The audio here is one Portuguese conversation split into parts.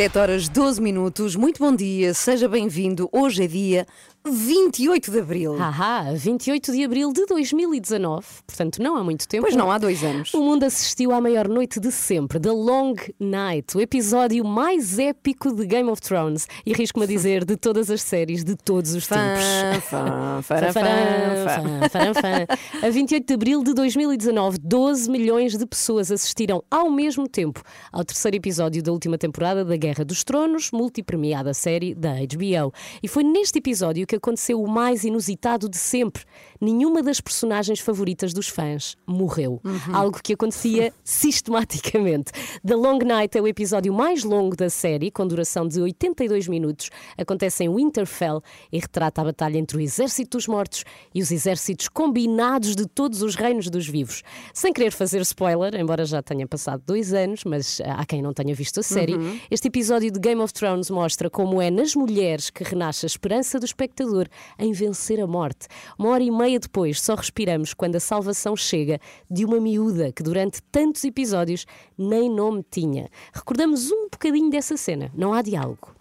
7 horas 12 minutos, muito bom dia, seja bem-vindo. Hoje é dia 28 de abril. Haha, 28 de abril de 2019, portanto não há muito tempo. Pois não, há dois anos. O mundo assistiu à maior noite de sempre, The Long Night, o episódio mais épico de Game of Thrones e arrisco-me a dizer de todas as séries de todos os tempos. fã. fã, fã. A 28 de abril de 2019, 12 milhões de pessoas assistiram ao mesmo tempo ao terceiro episódio da última temporada da Guerra dos Tronos, multipremiada série da HBO. E foi neste episódio que aconteceu o mais inusitado de sempre. Nenhuma das personagens favoritas dos fãs morreu. Algo que acontecia sistematicamente. The Long Night é o episódio mais longo da série, com duração de 82 minutos. Acontece em Winterfell e retrata a batalha entre o exército dos mortos e os exércitos combinados de todos os reinos dos vivos. Sem querer fazer spoiler, embora já tenha passado dois anos, mas há quem não tenha visto a série, este episódio de Game of Thrones mostra como é nas mulheres que renasce a esperança do espectador em vencer a morte. Uma hora e meia depois, só respiramos quando a salvação chega de uma miúda que durante tantos episódios nem nome tinha. Recordamos um bocadinho dessa cena, não há diálogo.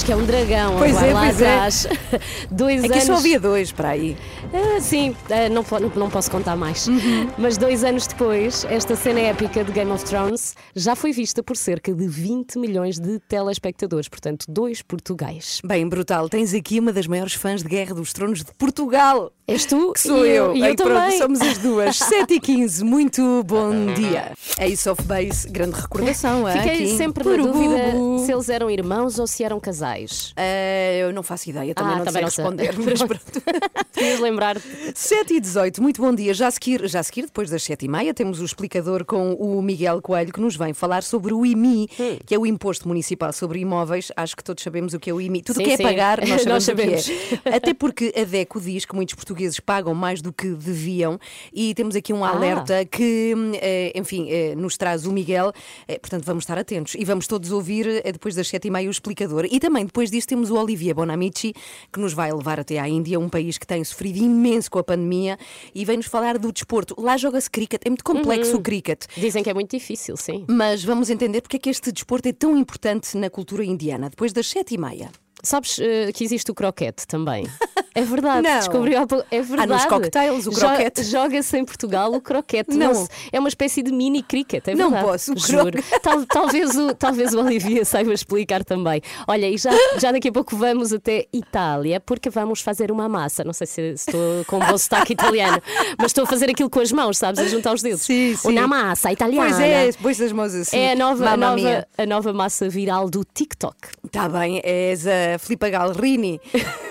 Acho que é um dragão, Pois é, lá pois é. atrás. Dois Aqui anos. só havia dois para aí. Ah, sim, ah, não, não- não posso contar mais. Uhum. Mas dois anos depois, esta cena épica de Game of Thrones já foi vista por cerca de 20 milhões de telespectadores, portanto, dois portugueses. Bem, brutal, tens aqui uma das maiores fãs de Guerra dos Tronos de Portugal. És tu? Que sou e eu. E eu Ei, pronto, também. somos as duas. 7 e 15, muito bom dia. Ace of Base, grande recordação. ah, Fiquei aqui. sempre na dúvida se eles eram irmãos ou se eram casais. Ah, eu não faço ideia, também Ah, não também sei não sei. responder. Mas pronto. Querias lembrar 7 e 18, muito bom dia. Já a seguir, já a seguir depois das 7 e meia, temos o explicador com o Miguel Coelho que nos vem falar sobre o IMI, Hum. que é o Imposto Municipal sobre Imóveis. Acho que todos sabemos o que é o IMI. Tudo o Sim, que é sim. pagar, nós Nós sabemos, o que é. Até porque a DECO diz que muitos portugueses pagam mais do que deviam e temos aqui um Ah. alerta que, hum, eh, enfim, eh, nos traz o Miguel. Eh, Portanto, vamos estar atentos e vamos todos ouvir depois das 7 e meia o explicador. E também depois disso temos o Olivier Bonamici, que nos vai levar até à Índia, um país que tem sofrido imenso com a pandemia e vem-nos falar do desporto. Lá joga-se cricket, é muito complexo Uhum. o cricket. Dizem que é muito difícil, sim. Mas vamos entender porque é que este desporto é tão importante na cultura indiana, depois das sete e meia. Sabes eh, que existe o croquete também? É verdade, Não. descobri há pouco. É verdade. nos cocktails o Jo- croquete. Joga-se em Portugal o croquete. Não. É uma espécie de mini cricket, é Não verdade. posso, o Juro. Tal- talvez, o, talvez o Olivia saiba explicar também. Olha, e já, já daqui a pouco vamos até Itália, porque vamos fazer uma massa. Não sei se estou com um bom sotaque italiano, mas estou a fazer aquilo com as mãos, sabes? A juntar os dedos. Sim, sim. Uma massa italiana. Pois é, pois as mãos assim. É a nova, a, nova, a nova massa viral do TikTok. Está bem, és a Filipa Galrini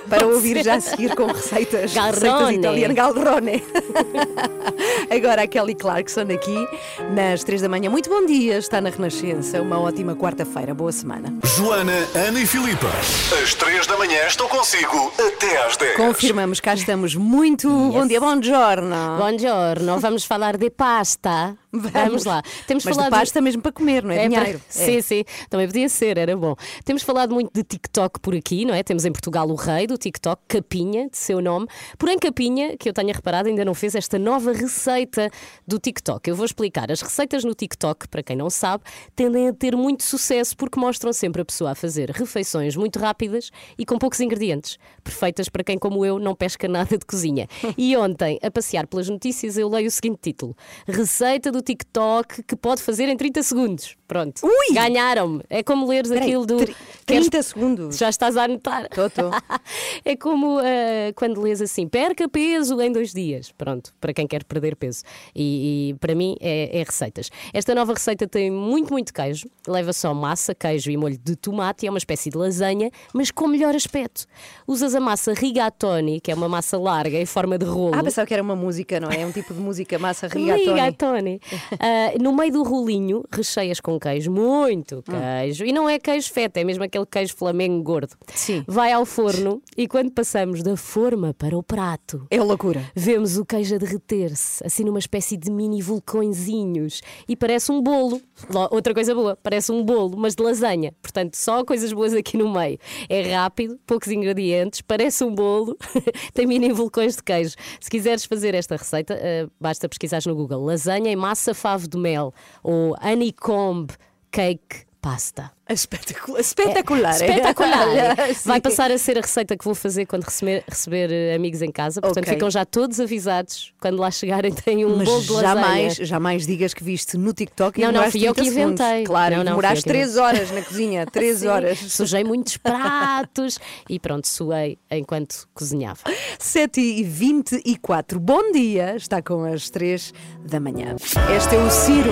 para ouvir já a seguir com receitas, receitas italianas. Galrone. Agora a Kelly Clarkson aqui nas três da manhã. Muito bom dia, está na Renascença. Uma ótima quarta-feira, boa semana. Joana, Ana e Filipe. Às 3 da manhã estão consigo até às 10. Confirmamos, cá estamos. Muito bom dia, bom giorno. Buongiorno, vamos falar de pasta. Vamos, lá. Temos Mas de falado pasta mesmo para comer, não é, É para- dinheiro. É. Sim, sim, também podia ser, era bom. Temos falado muito de TikTok por aqui, não é? Temos em Portugal o rei do TikTok, Capinha, de seu nome. Porém, Capinha, que eu tenha reparado, ainda não fez esta nova receita do TikTok. Eu vou explicar. As receitas no TikTok, para quem não sabe, tendem a ter muito sucesso porque mostram sempre a pessoa a fazer refeições muito rápidas e com poucos ingredientes. Perfeitas para quem, como eu, não pesca nada de cozinha. E ontem, a passear pelas notícias, eu leio o seguinte título: Receita do TikTok que pode fazer em 30 segundos. Pronto. Ui! Ganharam-me. É como leres Espera aí, aquilo do. tri- 30 segundos. Já estás a anotar. Tô, tô. é como ah, quando lês assim: perca peso em dois dias. Pronto, para quem quer perder peso. E, e para mim é, é receitas. Esta nova receita tem muito, muito queijo. Leva só massa, queijo e molho de tomate. É uma espécie de lasanha, mas com melhor aspecto. Usas a massa rigatoni, que é uma massa larga em forma de rolo. Ah, pensava que era uma música, não é? É um tipo de música massa rigatoni. Rigatoni. Ah, no meio do rolinho, recheias com queijo, muito queijo. E não é queijo feta, é mesmo aquele queijo flamengo gordo. Sim. Vai ao forno e quando passamos da forma para o prato. É loucura. Vemos o queijo a derreter-se, assim numa espécie de mini vulcõezinhos. E parece um bolo. Lo- Outra coisa boa, parece um bolo, mas de lasanha. Portanto, só coisas boas aqui no meio. É rápido, poucos ingredientes, parece um bolo, tem mini vulcões de queijo. Se quiseres fazer esta receita, eh, basta pesquisar no Google lasanha em massa favo de mel ou honeycomb cake pasta. Espetacular. Espetacular. É, espetacular. Vai passar a ser a receita que vou fazer quando receber, receber, eh, amigos em casa. Portanto, Ok. ficam já todos avisados. Quando lá chegarem, têm um Mas bolo de lasanha. jamais, jamais digas que viste no TikTok e Não, não, fui eu 30 que segundos. inventei. Claro, Não, não, demoraste que 3 horas na cozinha. 3 Sim, horas. Sujei muitos pratos e pronto, suei enquanto cozinhava. 7 e 24 Bom dia, está com as 3 da manhã. Este é o Ciro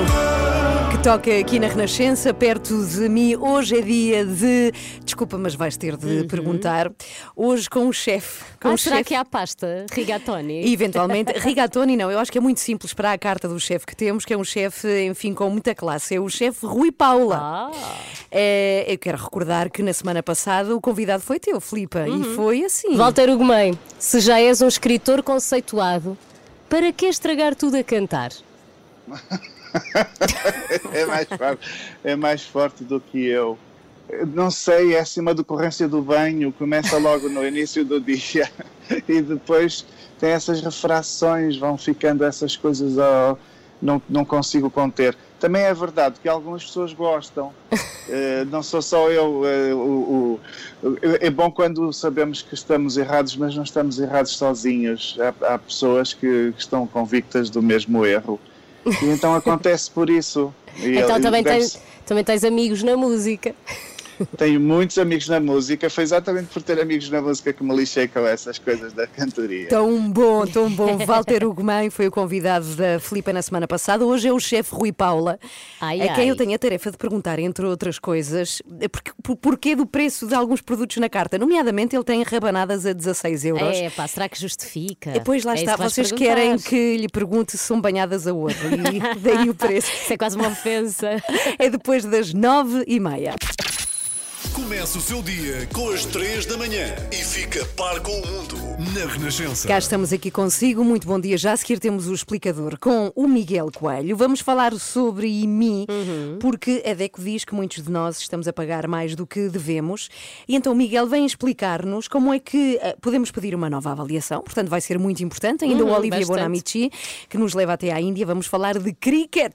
que toca aqui na Renascença, perto de mim. Hoje é dia de. Desculpa, mas vais ter de perguntar. Hoje com o chefe. Uhum. Ah, o será chefe. que há pasta rigatoni? Eventualmente, rigatoni não, eu acho que é muito simples para a carta do chefe que temos, que é um chefe, enfim, com muita classe. É o chefe Rui Paula. Ah. É, eu quero recordar que na semana passada o convidado foi teu, Filipa, Uhum. e foi assim. Walter Ugumem, se já és um escritor conceituado, para que estragar tudo a cantar? é, mais forte, é mais forte do que eu. Não sei, é assim uma decorrência do banho, começa logo no início do dia e depois tem essas refrações, vão ficando essas coisas, ao, não, não consigo conter. Também é verdade que algumas pessoas gostam, Eh, não sou só eu. eh, o- o- é bom quando sabemos que estamos errados, mas não estamos errados sozinhos. Há, há pessoas que, que estão convictas do mesmo erro. E então acontece por isso. E então também deve- tens, também tens amigos na música. Tenho muitos amigos na música. Foi exatamente por ter amigos na música que me lixei com essas coisas da cantoria. Tão bom, tão bom. Walter Ugumem foi o convidado da Filipa na semana passada. Hoje é o chefe Rui Paula, Ai, a quem ai. eu tenho a tarefa de perguntar, entre outras coisas, porque, por, porquê do preço de alguns produtos na carta. Nomeadamente, ele tem rabanadas a 16 euros. É, pá, será que justifica? Depois lá É está, vocês perguntar. querem que lhe pergunte se são banhadas a ouro e daí o preço. Isso é quase uma ofensa. É depois das nove e meia. Começa o seu dia com as 3 da manhã e fica par com o mundo na Renascença. Cá estamos aqui consigo, muito bom dia. Já a seguir temos o explicador com o Miguel Coelho. Vamos falar sobre IMI, porque a DECO diz que muitos de nós estamos a pagar mais do que devemos. E então o Miguel vem explicar-nos como é que eh, podemos pedir uma nova avaliação. Portanto, vai ser muito importante. Ainda o Uhum, Olivia bastante. Bonamici, que nos leva até à Índia. Vamos falar de cricket.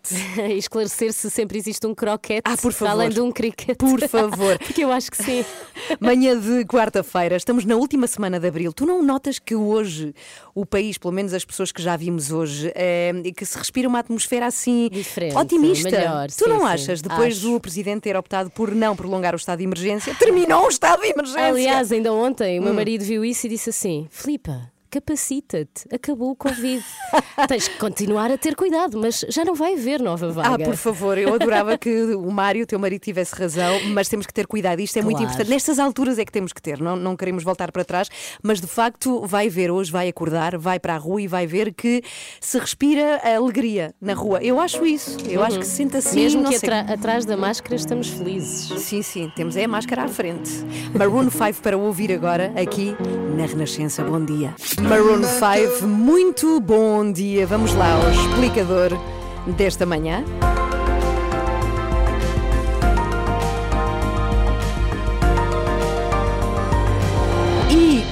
E esclarecer se sempre existe um croquete Ah, por favor. além de um cricket. Por favor. Eu acho que sim. Manhã de quarta-feira, estamos na última semana de abril. Tu não notas que hoje o país, pelo menos as pessoas que já vimos hoje, é, que se respira uma atmosfera assim Diferente, otimista? melhor, tu sim, não sim, achas? Depois acho. do presidente ter optado por não prolongar o estado de emergência, terminou o estado de emergência. Aliás, ainda ontem Hum. o meu marido viu isso e disse assim: Filipa. Capacita-te, acabou o Covid. Tens que continuar a ter cuidado, mas já não vai haver nova Ah, vaga. por favor, eu adorava que o Mário, teu marido, tivesse razão, mas temos que ter cuidado. Isto é muito Claro. importante. Nestas alturas é que temos que ter, não, não queremos voltar para trás, mas de facto vai ver hoje, vai acordar, vai para a rua e vai ver que se respira a alegria na rua. Eu acho isso. Eu acho que se sente assim. Mesmo que atra- atrás da máscara estamos felizes. Sim, sim, temos é a máscara à frente. Maroon 5 para ouvir agora aqui na Renascença. Bom dia. Maroon 5, muito bom dia. Vamos lá ao explicador desta manhã.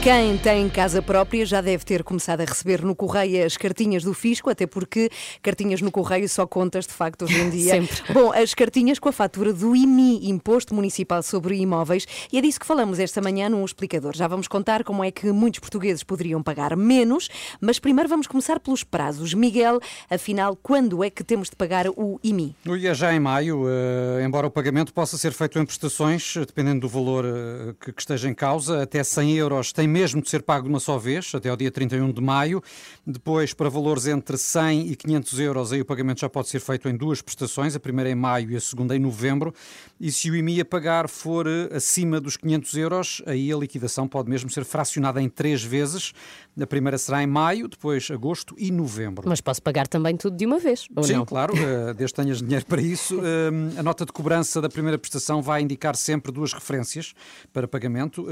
Quem tem casa própria já deve ter começado a receber no correio as cartinhas do fisco, até porque cartinhas no correio só contas de facto hoje em dia. Sempre. Bom, as cartinhas com a fatura do IMI, Imposto Municipal sobre Imóveis, e é disso que falamos esta manhã num explicador. Já vamos contar como é que muitos portugueses poderiam pagar menos, mas primeiro vamos começar pelos prazos. Miguel, afinal, quando é que temos de pagar o IMI? No dia já em maio, eh, embora o pagamento possa ser feito em prestações, dependendo do valor eh, que, que esteja em causa, até 100 euros tem mesmo de ser pago de uma só vez, até ao dia 31 de maio. Depois, para valores entre 100 e 500 euros, aí o pagamento já pode ser feito em duas prestações, a primeira em maio e a segunda em novembro. E se o IMI a pagar for eh, acima dos 500 euros, aí a liquidação pode mesmo ser fracionada em três vezes. A primeira será em maio, depois agosto e novembro. Mas posso pagar também tudo de uma vez, ou Sim, não? claro, eh, desde que tenhas dinheiro para isso. Eh, a nota de cobrança da primeira prestação vai indicar sempre duas referências para pagamento.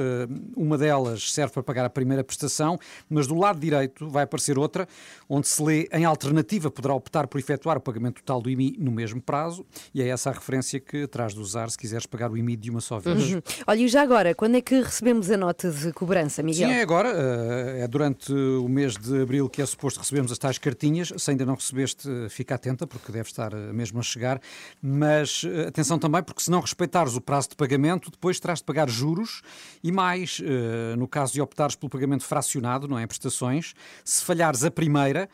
Uma delas serve para pagar a primeira prestação, mas do lado direito vai aparecer outra, onde se lê em alternativa poderá optar por efetuar o pagamento total do IMI no mesmo prazo, e é essa a referência que terás de usar se quiseres pagar o IMI de uma só vez. Uhum. Olha, e já agora, quando é que recebemos a nota de cobrança, Miguel? Sim, é agora. eh, É durante o mês de abril que é suposto recebermos as tais cartinhas. Se ainda não recebeste, eh, fica atenta, porque deve estar eh, mesmo a chegar. Mas atenção também, porque se não respeitares o prazo de pagamento, depois terás de pagar juros e mais, no caso de optares pelo pagamento fracionado, não é? Em prestações, se falhares a primeira,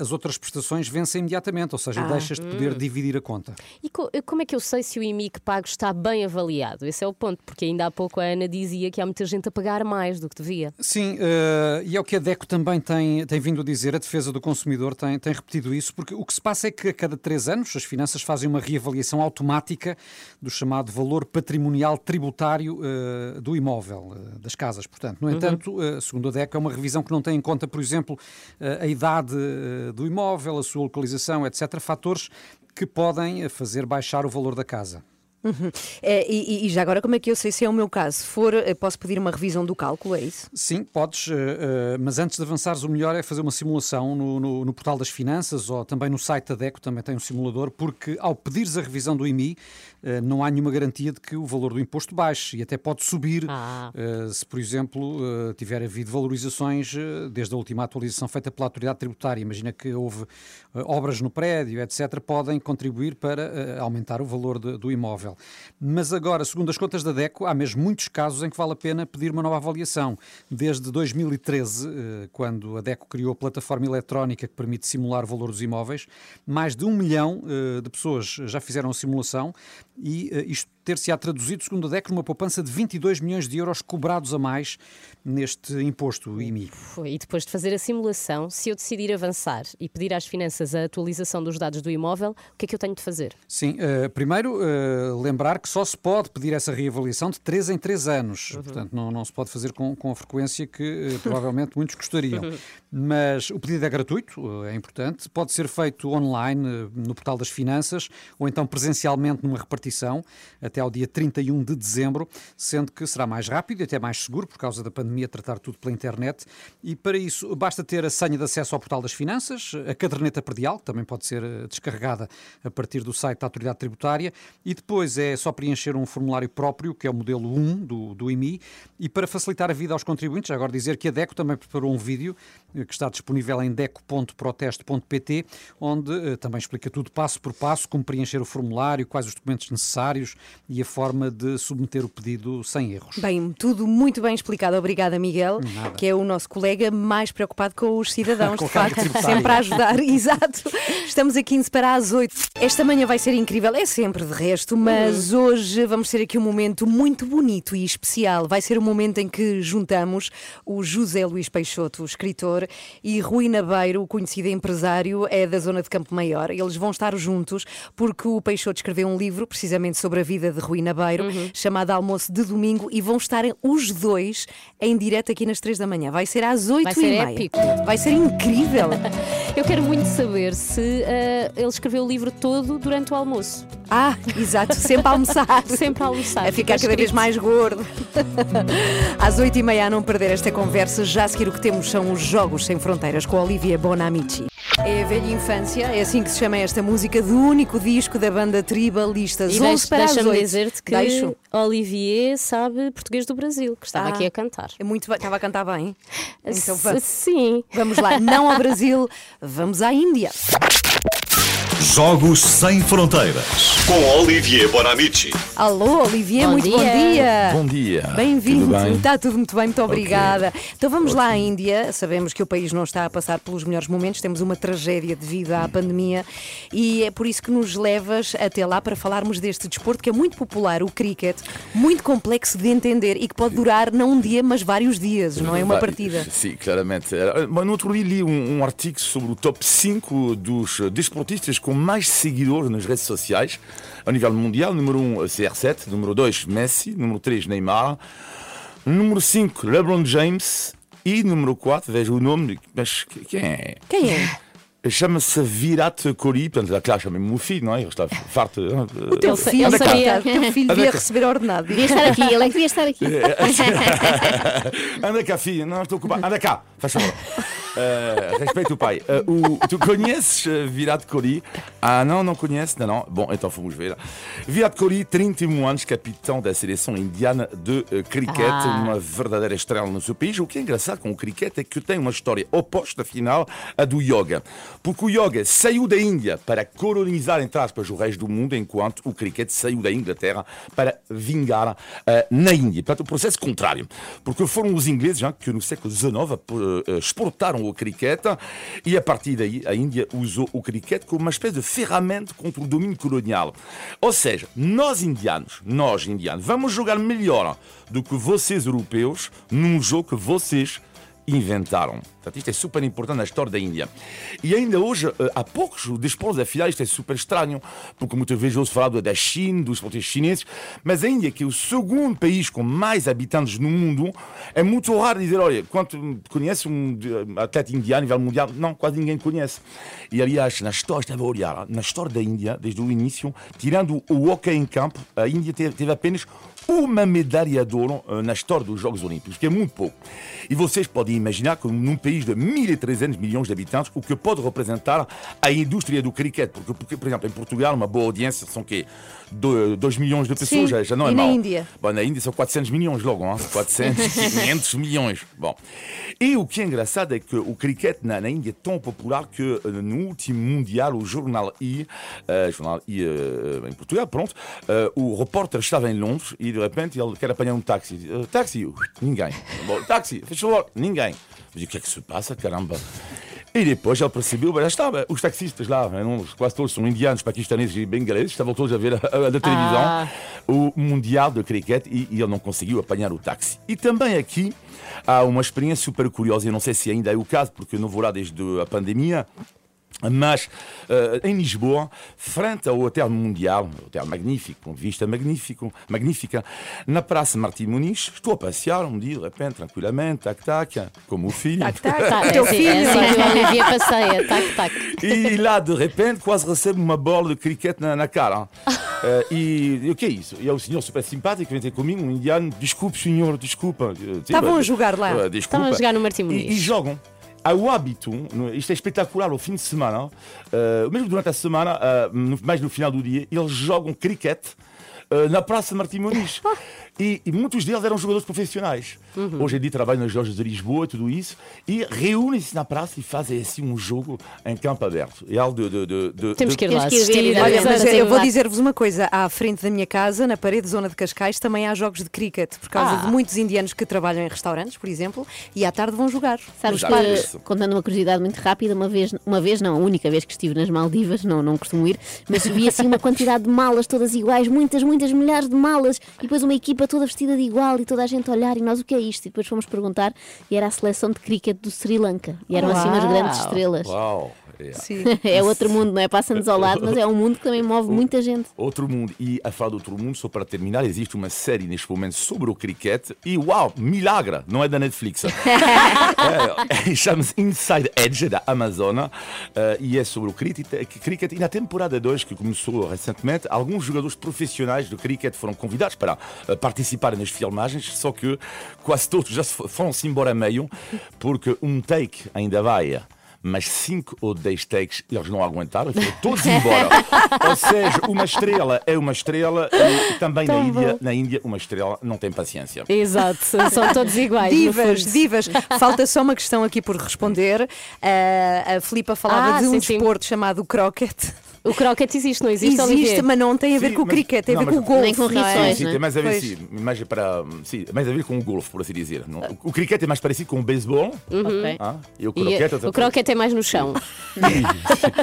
as outras prestações vencem imediatamente, ou seja, Ah. deixas de poder dividir a conta. E co- como é que eu sei se o IMI que pago está bem avaliado? Esse é o ponto, porque ainda há pouco a Ana dizia que há muita gente a pagar mais do que devia. Sim, eh, e é o que a DECO também tem, tem vindo a dizer, a defesa do consumidor tem, tem repetido isso, porque o que se passa é que a cada três anos as finanças fazem uma reavaliação automática do chamado valor patrimonial tributário eh, do imóvel, eh, das casas, portanto. No entanto, eh, segundo a DECO, é uma revisão que não tem em conta, por exemplo, a idade do imóvel, a sua localização, etc., fatores que podem fazer baixar o valor da casa. É, e, e já agora, como é que eu sei se é o meu caso? For, eh, posso pedir uma revisão do cálculo, é isso? Sim, podes, eh, mas antes de avançares, o melhor é fazer uma simulação no, no- no portal das finanças ou também no site da DECO, também tem um simulador, porque ao pedires a revisão do IMI, não há nenhuma garantia de que o valor do imposto baixe e até pode subir Ah. eh, se, por exemplo, eh, tiver havido valorizações eh, desde a última atualização feita pela autoridade tributária. Imagina que houve eh, obras no prédio, etc., podem contribuir para eh, aumentar o valor de- do imóvel. Mas agora, segundo as contas da DECO, há mesmo muitos casos em que vale a pena pedir uma nova avaliação. Desde 2013, eh, quando a DECO criou a plataforma eletrónica que permite simular o valor dos imóveis, mais de um milhão eh, de pessoas já fizeram a simulação e eh, isto ter-se-á traduzido, segundo a DECO, numa poupança de 22 milhões de euros cobrados a mais neste imposto, IMI. Foi. E depois de fazer a simulação, se eu decidir avançar e pedir às finanças a atualização dos dados do imóvel, o que é que eu tenho de fazer? Sim, eh, primeiro eh, lembrar que só se pode pedir essa reavaliação de 3 em 3 anos. Portanto, não, não se pode fazer com, com a frequência que eh, provavelmente muitos gostariam. Mas o pedido é gratuito, é importante. Pode ser feito online no portal das finanças ou então presencialmente numa repartição até ao dia 31 de dezembro, sendo que será mais rápido e até mais seguro por causa da pandemia tratar tudo pela internet. E para isso basta ter a senha de acesso ao portal das finanças, a caderneta predial, que também pode ser eh, descarregada a partir do site da autoridade tributária, e depois é só preencher um formulário próprio, que é o modelo 1 do, do IMI, e para facilitar a vida aos contribuintes, agora dizer que a DECO também preparou um vídeo eh, que está disponível em deco.proteste.pt, onde eh, também explica tudo passo por passo, como preencher o formulário, quais os documentos necessários e a forma de submeter o pedido sem erros. Bem, tudo muito bem explicado. Obrigada, Miguel, Nada. que é o nosso colega mais preocupado com os cidadãos, Com de facto, tributária. sempre a ajudar. Exato. Estamos a 15 para as 8. Esta manhã vai ser incrível, é sempre de resto, mas hoje vamos ter aqui um momento muito bonito e especial. Vai ser o momento em que juntamos o José Luís Peixoto, o escritor, e Rui Nabeiro, o conhecido empresário, é da zona de Campo Maior. Eles vão estar juntos porque o Peixoto escreveu um livro precisamente sobre a vida de Rui Nabeiro, chamado Almoço de Domingo, e vão estar os dois em direto aqui nas 3 da manhã. Vai ser às 8 Vai e ser meia. épico. Vai ser incrível. Eu quero muito saber se ah, ele escreveu o livro todo durante o almoço. Ah, exato, sempre a almoçar. Sempre a almoçar. A ficar Fica cada vez mais gordo. Às 8 e meia a não perder esta conversa. Já a seguir o que temos são os Jogos Sem Fronteiras com a Olivia Bonamici. É a velha infância, é assim que se chama esta música do único disco da banda Tribalistas. E 11 deixa- para deixa-me 8. dizer-te que Deixo. Olivier sabe português do Brasil, que estava Ah. aqui a cantar. É muito bem, estava a cantar bem. Então vamos, Sim. vamos lá, não ao Brasil, vamos à Índia. Jogos Sem Fronteiras. Com Olivier Bonamici. Alô, Olivier, Bom muito bom dia. dia. Bom dia. Bem-vindo, bem? está tudo muito bem, muito obrigada. Então vamos lá à Índia. Sabemos que o país não está a passar pelos melhores momentos, temos uma tragédia devido à pandemia e é por isso que nos levas até lá para falarmos deste desporto que é muito popular, o cricket, muito complexo de entender e que pode durar não um dia, mas vários dias, não é uma partida. Sim, claramente. Eh, No outro dia li um, um artigo sobre o top 5 dos desportistas com mais seguidores nas redes sociais a nível mundial. Número 1, um, CR7. Número 2, Messi. Número 3, Neymar. Número 5, LeBron James. E número 4, vejo o nome, mas que- quem é? Quem é? Chama-se Virat Kohli, portanto, claro, chama-me o filho, não é? Ele está farto. O teu Ele sa- filho, ele sabia. o teu filho devia receber ordenado. Devia estar aqui, ele é que devia estar aqui. Anda cá, filha, não estou ocupado. Anda cá, faz favor. Uh, respeita o pai. Uh, o- tu conheces uh, Virat Kohli? Ah, não, não conheces? Não, não. Bom, então vamos ver. Virat Kohli, 31 anos, capitão da seleção indiana de uh, cricket, Ah. uma verdadeira estrela no seu país. O que é engraçado com o cricket é que tem uma história oposta, afinal, à do yoga. Porque o yoga saiu da Índia para colonizar, entre aspas, o resto do mundo, enquanto o cricket saiu da Inglaterra para vingar na Índia. Portanto, o processo contrário. Porque foram os ingleses que no século XIX uh, exportaram o cricket e a partir daí a Índia usou o cricket como uma espécie de ferramenta contra o domínio colonial. Ou seja, nós indianos, nós indianos, vamos jogar melhor do que vocês europeus num jogo que vocês inventaram. Portanto, isto é super importante na história da Índia. E ainda hoje, eh, há poucos desportos, afinal, isto é super estranho, porque muitas vezes ouço falar da China, dos esportistas chineses, mas a Índia, que é o segundo país com mais habitantes no mundo, é muito raro dizer, olha, quanto conhece um eh, atleta indiano a nível mundial? Não, quase ninguém conhece. E aliás, na história, estava a olhar, na história da Índia, desde o início, tirando o hockey em campo, a Índia teve apenas uma medalha de ouro na história dos Jogos Olímpicos, que é muito pouco. E vocês podem imaginar que num país de 1.300 milhões de habitantes, o que pode representar a indústria do cricket. Porque, porque, por exemplo, em Portugal, uma boa audiência são quê? 2 milhões de pessoas, Sim, já, não é e na mau. Índia? Bom, na Índia são 400 milhões logo, hein? 400, 500 milhões. Bom. E o que é engraçado é que o cricket na, na Índia é tão popular que eh, no último Mundial, o Jornal I, eh, Jornal I eh, em Portugal, pronto, eh, o repórter estava em Londres e de repente ele quer apanhar um táxi. Táxi, ninguém. Bom, táxi, favor, ninguém. Eu digo, o que é que se passa, caramba? E depois ele percebeu, já estava, os taxistas lá, em Londres, quase todos são indianos, paquistaneses e bengaleses, estavam todos a ver a, a, a da televisão Ah. o Mundial de Cricket e, e ele não conseguiu apanhar o táxi. E também aqui há uma experiência super curiosa, eu não sei se ainda é o caso, porque eu não vou lá desde a pandemia. Mas eh, em Lisboa, frente ao Hotel Mundial, hotel magnífico, com vista magnífico, magnífica, na Praça Martim Muniz, estou a passear um dia, de repente, tranquilamente, tac, tac, como o filho. Tac, tac, o teu assim, filho. é assim que o Olivier passeia. Tac, tac. E lá, de repente, quase recebo uma bola de cricket na, na cara. Eh, e, e o que é isso? E é o senhor super simpático, vem ter comigo, um indiano. Desculpe, senhor, desculpa. Eh, Estavam a jogar lá? Estavam a jogar no Martim E, Muniz. e jogam. Há o hábito, isto é espetacular ao fim de semana, eh, mesmo durante a semana, no- mais no final do dia, eles jogam cricket na Praça Martim Muniz. E, e muitos deles eram jogadores profissionais. Uhum. Hoje em dia trabalham nas lojas de Lisboa, tudo isso, e reúnem-se na praça e fazem assim um jogo em campo aberto. É algo de. de, de- de- Temos que ir lá assistir. Olha, mas eu vou dizer-vos uma coisa: à frente da minha casa, na parede zona de Cascais, também há jogos de cricket, por causa Ah. de muitos indianos que trabalham em restaurantes, por exemplo, e à tarde vão jogar. Sabes que, contando uma curiosidade muito rápida, uma vez, uma vez não, a única vez que estive nas Maldivas, não, não costumo ir, mas vi assim uma quantidade de malas todas iguais, muitas, muitas milhares de malas, e depois uma equipa toda vestida de igual e toda a gente a olhar, e nós o que é isto? E depois fomos perguntar, e era a seleção de cricket do Sri Lanka, e eram assim umas Uau. grandes estrelas. Uau! É. Sim. É outro mundo, não é? Passa-nos ao lado, mas é um mundo que também move muita gente. Outro mundo. E a falar de outro mundo, só para terminar, existe uma série neste momento sobre o cricket. E uau, milagre! Não é da Netflix. é, Chama-se Inside Edge, da Amazon. eh, e é sobre o cricket. E na temporada 2, que começou recentemente, alguns jogadores profissionais do cricket foram convidados para eh, participarem nas filmagens. Só que quase todos já se foram-se embora a meio, porque um take ainda vai mas 5 ou 10 takes eles não aguentaram e foram todos embora. ou seja, uma estrela é uma estrela e também na Índia, na Índia uma estrela não tem paciência. Exato, são todos iguais. Divas, divas. Falta só uma questão aqui por responder. Ah, a Filipa falava Ah, de um sim, sim. desporto chamado croquet. O croquet existe, não existe, Existe, mas não tem a ver Sim, com o cricket, tem a ver com o golfe. Nem com não é? rissóis, Sim, é? tem mais a ver, sim, mais para, sim, mais a ver com o golfe, por assim dizer. Não, O cricket é mais parecido com o beisebol Ok. ah, e o E, croquet eh, o croquet é mais no chão.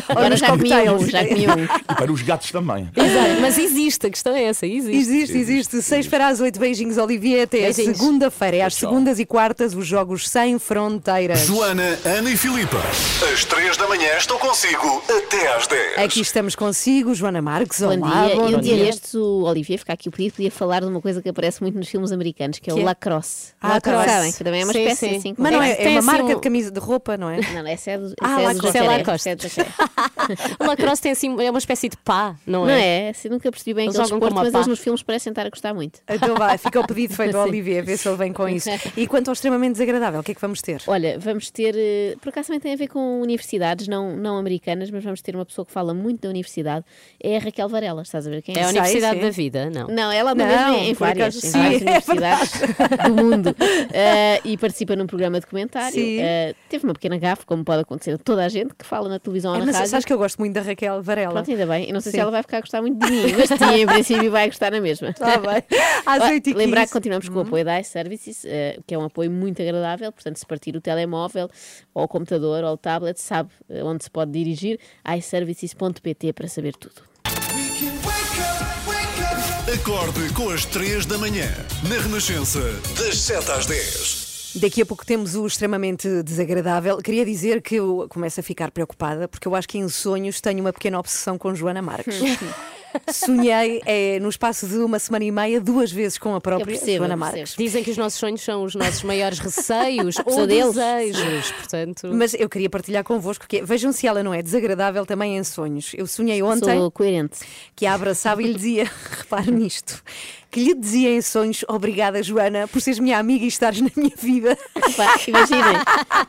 Agora já comia um, já comia um. e para os gatos também. Exato, mas existe, a questão é essa, existe. Existe, existe. Seis para as oito beijinhos, Olivier. Até segunda-feira. É às segundas e quartas, os jogos sem fronteiras. Joana, Ana e Filipa. Às 3 da manhã estou consigo até às 10. Aqui estamos consigo, Joana Marques. Bom Olá, dia. bom e um dia destes o Olivier, fica aqui o pedido, podia falar de uma coisa que aparece muito nos filmes americanos, que é Que o é? lacrosse. Ah, tá Sabem? bem. Que também é uma Sim, espécie sim. assim. Mas não é, Tem é uma assim marca um- de camisa de roupa, não é? Não, essa é do, Ah, é jacaré, É essa é. O lacrosse tem assim, é uma espécie de pá, não Não é? é? Assim, nunca percebi bem Eles aquele desporto, uma mas pá. eles nos filmes parecem estar a gostar muito. Então vai, fica o pedido feito ao Sim. Olivier, ver se ele vem com isso. E quanto ao extremamente desagradável, o que é que vamos ter? Olha, vamos ter, eh, por acaso também tem a ver com universidades, não, não americanas, mas vamos ter uma pessoa que fala muito da universidade, é a Raquel Varela, estás a ver quem É a Sei, Universidade sim. da Vida, não. Não, ela uma Não, vez em, em várias, em sim, várias é universidades do mundo Eh, e participa num programa de comentário. Sim. Eh, teve uma pequena gafe, como pode acontecer a toda a gente que fala na televisão ou É, na mas rádio. sabes que eu gosto muito da Raquel Varela. Pronto, ainda bem. Eu não sei Sim. se ela vai ficar a gostar muito de mim, mas sim, em princípio vai gostar na mesma. Está bem. Às Olha, 8 e Lembrar 15. que continuamos com o apoio da iServices, eh, que é um apoio muito agradável. Portanto, se partir o telemóvel, ou o computador, ou o tablet, sabe onde se pode dirigir. iServices.pt para saber tudo. Acorde com as 3 da manhã. Na Renascença, das 7 às 10. Daqui a pouco temos o extremamente desagradável. Queria dizer que eu começo a ficar preocupada porque eu acho que em sonhos tenho uma pequena obsessão com Joana Marques. Sonhei eh, no espaço de uma semana e meia duas vezes com a própria percebo, Joana. Marques. Dizem que os nossos sonhos são os nossos maiores receios ou desejos, portanto... Mas eu queria partilhar convosco que é- vejam se ela não é desagradável também em sonhos. Eu sonhei ontem Sou coerente. que a abraçava e lhe dizia: repare nisto, que lhe dizia em sonhos: Obrigada, Joana, por seres minha amiga e estares na minha vida. Imaginem,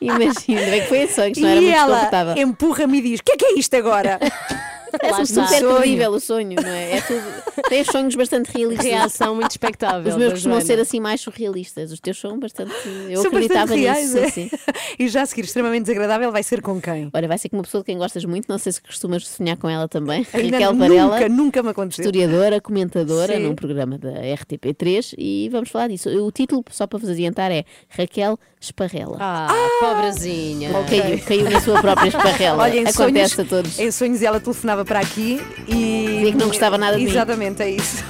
imaginem, bem que foi em sonhos, não era e muito ela empurra-me e diz: O que é que é isto agora? Está. super credível o sonho, não é? é tudo... Tem os sonhos bastante realistas. Reação muito expectável. Os meus costumam ser assim mais surrealistas. Os teus são bastante. Eu São acreditava bastante reais, nisso. é? sim, sim. E já a seguir, extremamente desagradável, vai ser com quem? Olha, vai ser com uma pessoa de quem gostas muito. Não sei se costumas sonhar com ela também. Ainda Raquel nunca, Varela. nunca me aconteceu. Historiadora, comentadora Sim. num programa da RTP3 e vamos falar disso. O título, só para vos adiantar, é Raquel Esparrela. Ah, pobrezinha. Caiu, caiu na sua própria esparrela. Olha, Acontece sonhos, a todos. em sonhos ela telefonava para aqui e. Dizia que não gostava nada de mim. Exatamente, é isso.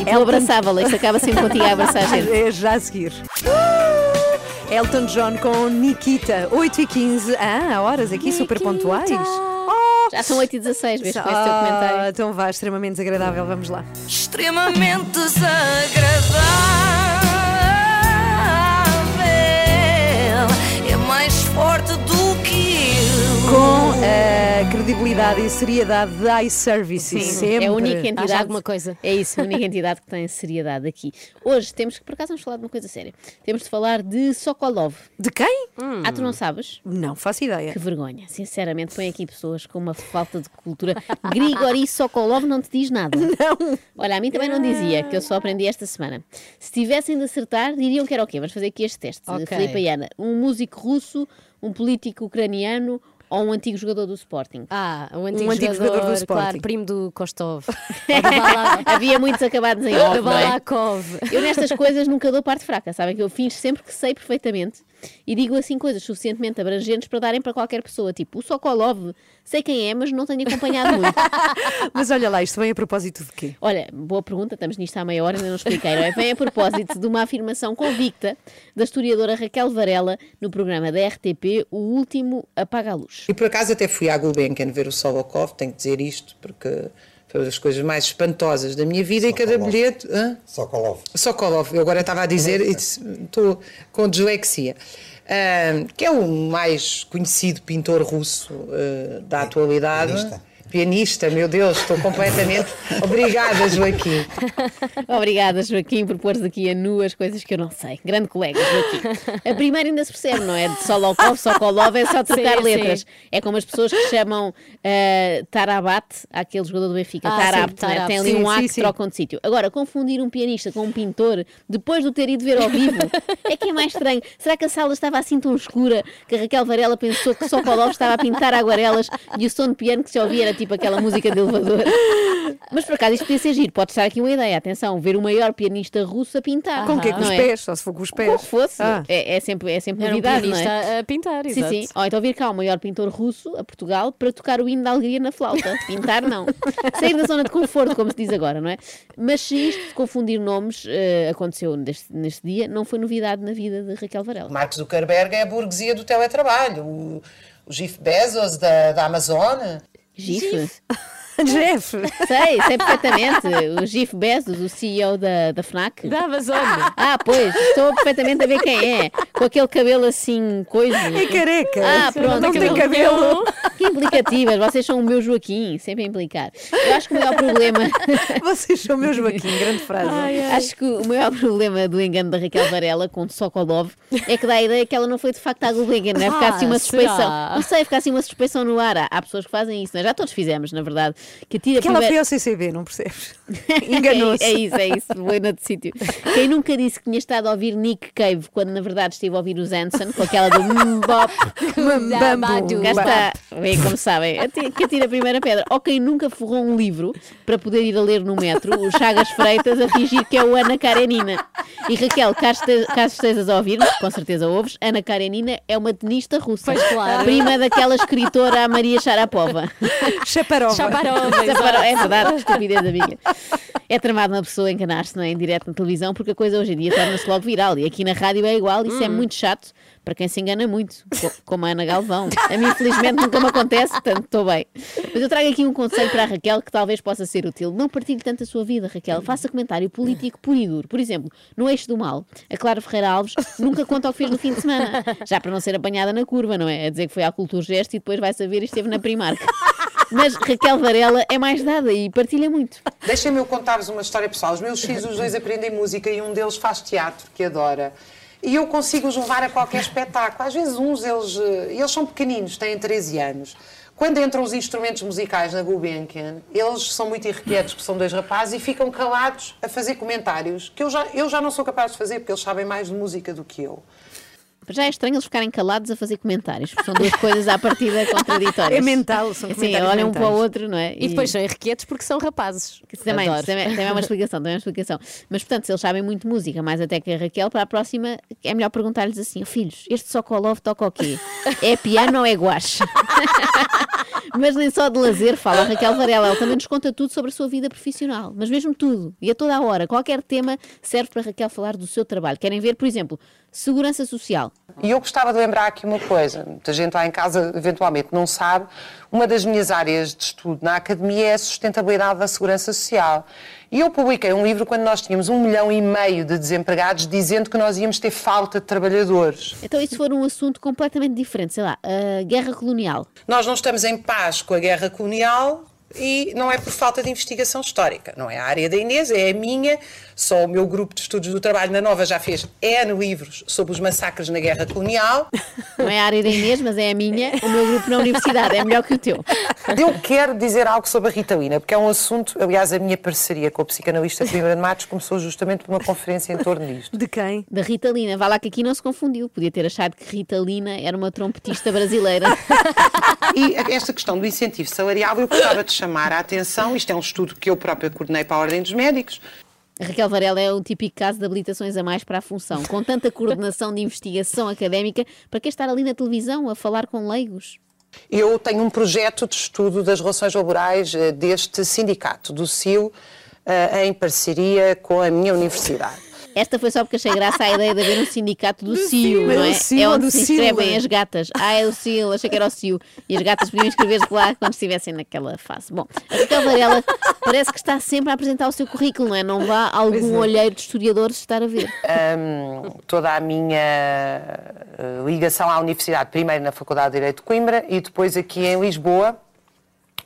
E tu abraçava-la. Isto acaba sempre contigo a abraçar a gente. É já a seguir. Uh! Elton John com Nikita, 8 e 15 Ah, horas aqui super pontuais. Oh! Já são 8 e 16 vês com esse teu Ah, comentário. então vá, extremamente desagradável, vamos lá. extremamente desagradável. É mais forte do. Com a credibilidade e seriedade da iServices. sempre. É a única entidade. alguma coisa. É isso, a única entidade que tem seriedade aqui. Hoje temos que, por acaso, vamos falar de uma coisa séria. Temos de falar de Sokolov. De quem? Ah, tu não sabes? Não faço ideia. Que vergonha. Sinceramente, põe aqui pessoas com uma falta de cultura. Grigori Sokolov não te diz nada. Não. Olha, a mim também não dizia, que eu só aprendi esta semana. Se tivessem de acertar, diriam que era o quê? Vamos fazer aqui este teste. Ok. Filipe e Ana. Um músico russo, um político ucraniano ou um antigo jogador do Sporting? Ah, um antigo, Um antigo jogador do Sporting. Claro, primo do Kostov. Havia muitos acabados em off, não é? Balakov. Eu nestas coisas nunca dou parte fraca, sabem que eu finjo sempre que sei perfeitamente e digo assim coisas suficientemente abrangentes para darem para qualquer pessoa, tipo o Sokolov, sei quem é, mas não tenho acompanhado muito. Mas olha lá, isto vem a propósito de quê? Olha, boa pergunta, estamos nisto há meia hora, ainda não expliquei, não é? Vem a propósito de uma afirmação convicta da historiadora Raquel Varela no programa da RTP, O Último Apaga a Luz. E por acaso até fui à Gulbenkian ver o Solokov, tenho que dizer isto, porque foi das coisas mais espantosas da minha vida e cada bilhete. Hã? Sokolov. Sokolov, eu agora estava a dizer, estou com dislexia. Ah, que é o mais conhecido pintor russo ah, da atualidade. pianista. Pianista, meu Deus, estou completamente. Obrigada, Joaquim. Obrigada, Joaquim, por pôres aqui a nu as coisas que eu não sei. Grande colega, Joaquim. A primeira ainda se percebe, não é? De Solokov, Sokolov é só trocar Sim, letras. sim. É como as pessoas que chamam uh, Tarabat, aquele jogador do Benfica, Ah, Tarabt, sim, é? Tem ali Sim, um A que sim. trocam de sítio. Agora, confundir um pianista com um pintor, depois de o ter ido ver ao vivo, é que é mais estranho. Será que a sala estava assim tão escura que a Raquel Varela pensou que Sokolov estava a pintar aguarelas e o som de piano que se ouvia era tipo aquela música de elevador? Mas por acaso isto podia ser giro, pode estar aqui uma ideia. Atenção, ver o maior pianista russo a pintar. Com o quê? Com não os é? pés, só se for com os pés. que fosse. Ah. É, é sempre, é sempre Era um novidade, não pianista é? a pintar, Sim, exato. sim. Ou então vir cá o maior pintor russo a Portugal para tocar o hino da alegria na flauta. Pintar, não. Sair da zona de conforto, como se diz agora, não é? Mas se isto de confundir nomes eh, aconteceu neste, neste dia, não foi novidade na vida de Raquel Varela. Mark Zuckerberg é a burguesia do teletrabalho. O, o Jeff Bezos da, da Amazon. GIF? Jeff. Sei, sei perfeitamente. O Jeff Bezos, o CEO da, da FNAC. Da Amazon. Ah, pois, estou perfeitamente a ver quem é. Com aquele cabelo assim, coisa. É careca. Ah, pronto. Não tem cabelo. cabelo. Implicativas, vocês são o meu Joaquim, sempre a implicar. Eu acho que o maior problema. Vocês são meu Joaquim, grande frase. Acho que o maior problema do engano da Raquel Varela com Sokolov é que dá a ideia que ela não foi de facto à Gulbenkian, não é? Ficar assim uma Ah, suspeição. será? Não sei, ficar assim uma suspeição no ar. Há, pessoas que fazem isso, não é? Já todos fizemos, na verdade. Que atira Que ela primeiro- foi ao CCB, não percebes? Enganou-se. É, é isso, é isso, foi noutro sítio. Quem nunca disse que tinha estado a ouvir Nick Cave quando na verdade esteve a ouvir os Anson com aquela do Mbop. Bambu. Cá está, como sabem, que atira a primeira pedra. Ou quem nunca forrou um livro para poder ir a ler no metro, o Chagas Freitas a fingir que é o Ana Karenina. E Raquel, caso, este- caso estejas a ouvir, com certeza ouves, Ana Karenina é uma tenista russa. Pois claro. Prima daquela escritora Maria Sharapova. Chaparova. É verdade, estupidez da minha. É tramado uma pessoa enganar-se não é, em direto na televisão, porque a coisa hoje em dia torna-se logo viral. E aqui na rádio é igual, isso é muito chato para quem se engana muito, co- como a Ana Galvão. A mim, infelizmente, nunca me acontece, portanto, estou bem. Mas eu trago aqui um conselho para a Raquel que talvez possa ser útil. Não partilhe tanto a sua vida, Raquel. Faça comentário político puro e duro. Por exemplo, no Eixo do Mal, a Clara Ferreira Alves nunca conta o que fez no fim de semana, já para não ser apanhada na curva, não é? A dizer que foi à Cultura Gesto e depois vai saber esteve na Primark. Mas Raquel Varela é mais dada e partilha muito. Deixem-me eu contar-vos uma história pessoal. Os meus filhos, os dois, aprendem música e um deles faz teatro, que adora. E eu consigo-os levar a qualquer espetáculo. Às vezes uns, eles, eh, eles são pequeninos, têm 13 anos. Quando entram os instrumentos musicais na Gulbenkian, eles são muito irrequietos, porque são dois rapazes, e ficam calados a fazer comentários que eu já, eu já não sou capaz de fazer, porque eles sabem mais de música do que eu. Já é estranho eles ficarem calados a fazer comentários, porque são duas coisas à partida contraditórias. É mental, são Assim, comentários olham um para o outro, não é? E depois são irrequietos porque são rapazes. Isso Também, Adoro. também, também é uma explicação, também é uma explicação. Mas, portanto, se eles sabem muito música, mais até que a Raquel, para a próxima é melhor perguntar-lhes assim: "Oh, filhos, este Sokolov toca o quê? É piano ou é guache? mas nem só de lazer fala a Raquel Varela, ela também nos conta tudo sobre a sua vida profissional, mas mesmo tudo, e a toda a hora, qualquer tema serve para a Raquel falar do seu trabalho. Querem ver, por exemplo, segurança social. E eu gostava de lembrar aqui uma coisa, muita gente lá em casa eventualmente não sabe, uma das minhas áreas de estudo na academia é a sustentabilidade da segurança social. E eu publiquei um livro quando nós tínhamos um milhão e meio de desempregados, dizendo que nós íamos ter falta de trabalhadores. Então, se for um assunto completamente diferente, sei lá, a guerra colonial? Nós não estamos em paz com a guerra colonial e não é por falta de investigação histórica. Não é a área da Inês, é a minha. Só o meu grupo de estudos do trabalho na Nova já fez N livros sobre os massacres na guerra colonial. Não é a área da Inês, mas é a minha. O meu grupo na universidade é melhor que o teu. Eu quero dizer algo sobre a Ritalina, porque é um assunto, aliás, a minha parceria com o psicanalista Coimbra de Matos começou justamente por uma conferência em torno disto. De quem? Da Ritalina. Vá lá que aqui não se confundiu. Podia ter achado que Ritalina era uma trompetista brasileira. E esta questão do incentivo salarial, eu gostava de chamar a atenção, isto é um estudo que eu própria coordenei para a Ordem dos Médicos, A Raquel Varela é o típico caso de habilitações a mais para a função. Com tanta coordenação de investigação académica, para que estar ali na televisão a falar com leigos? Eu tenho um projeto de estudo das relações laborais eh, deste sindicato, do CIO, eh, em parceria com a minha universidade. Esta foi só porque achei graça a ideia de haver um sindicato do, CIO, CIO, não é é? o CIO é onde do se inscrevem CIO? as gatas. Ah, é o CIO, achei que era o CIO. E as gatas podiam inscrever-se lá quando estivessem naquela fase. Bom, a Raquel Varela parece que está sempre a apresentar o seu currículo, não é? Não vá algum olheiro de historiadores estar a ver. Hum, toda a minha eh, ligação à universidade, primeiro na Faculdade de Direito de Coimbra e depois aqui em Lisboa,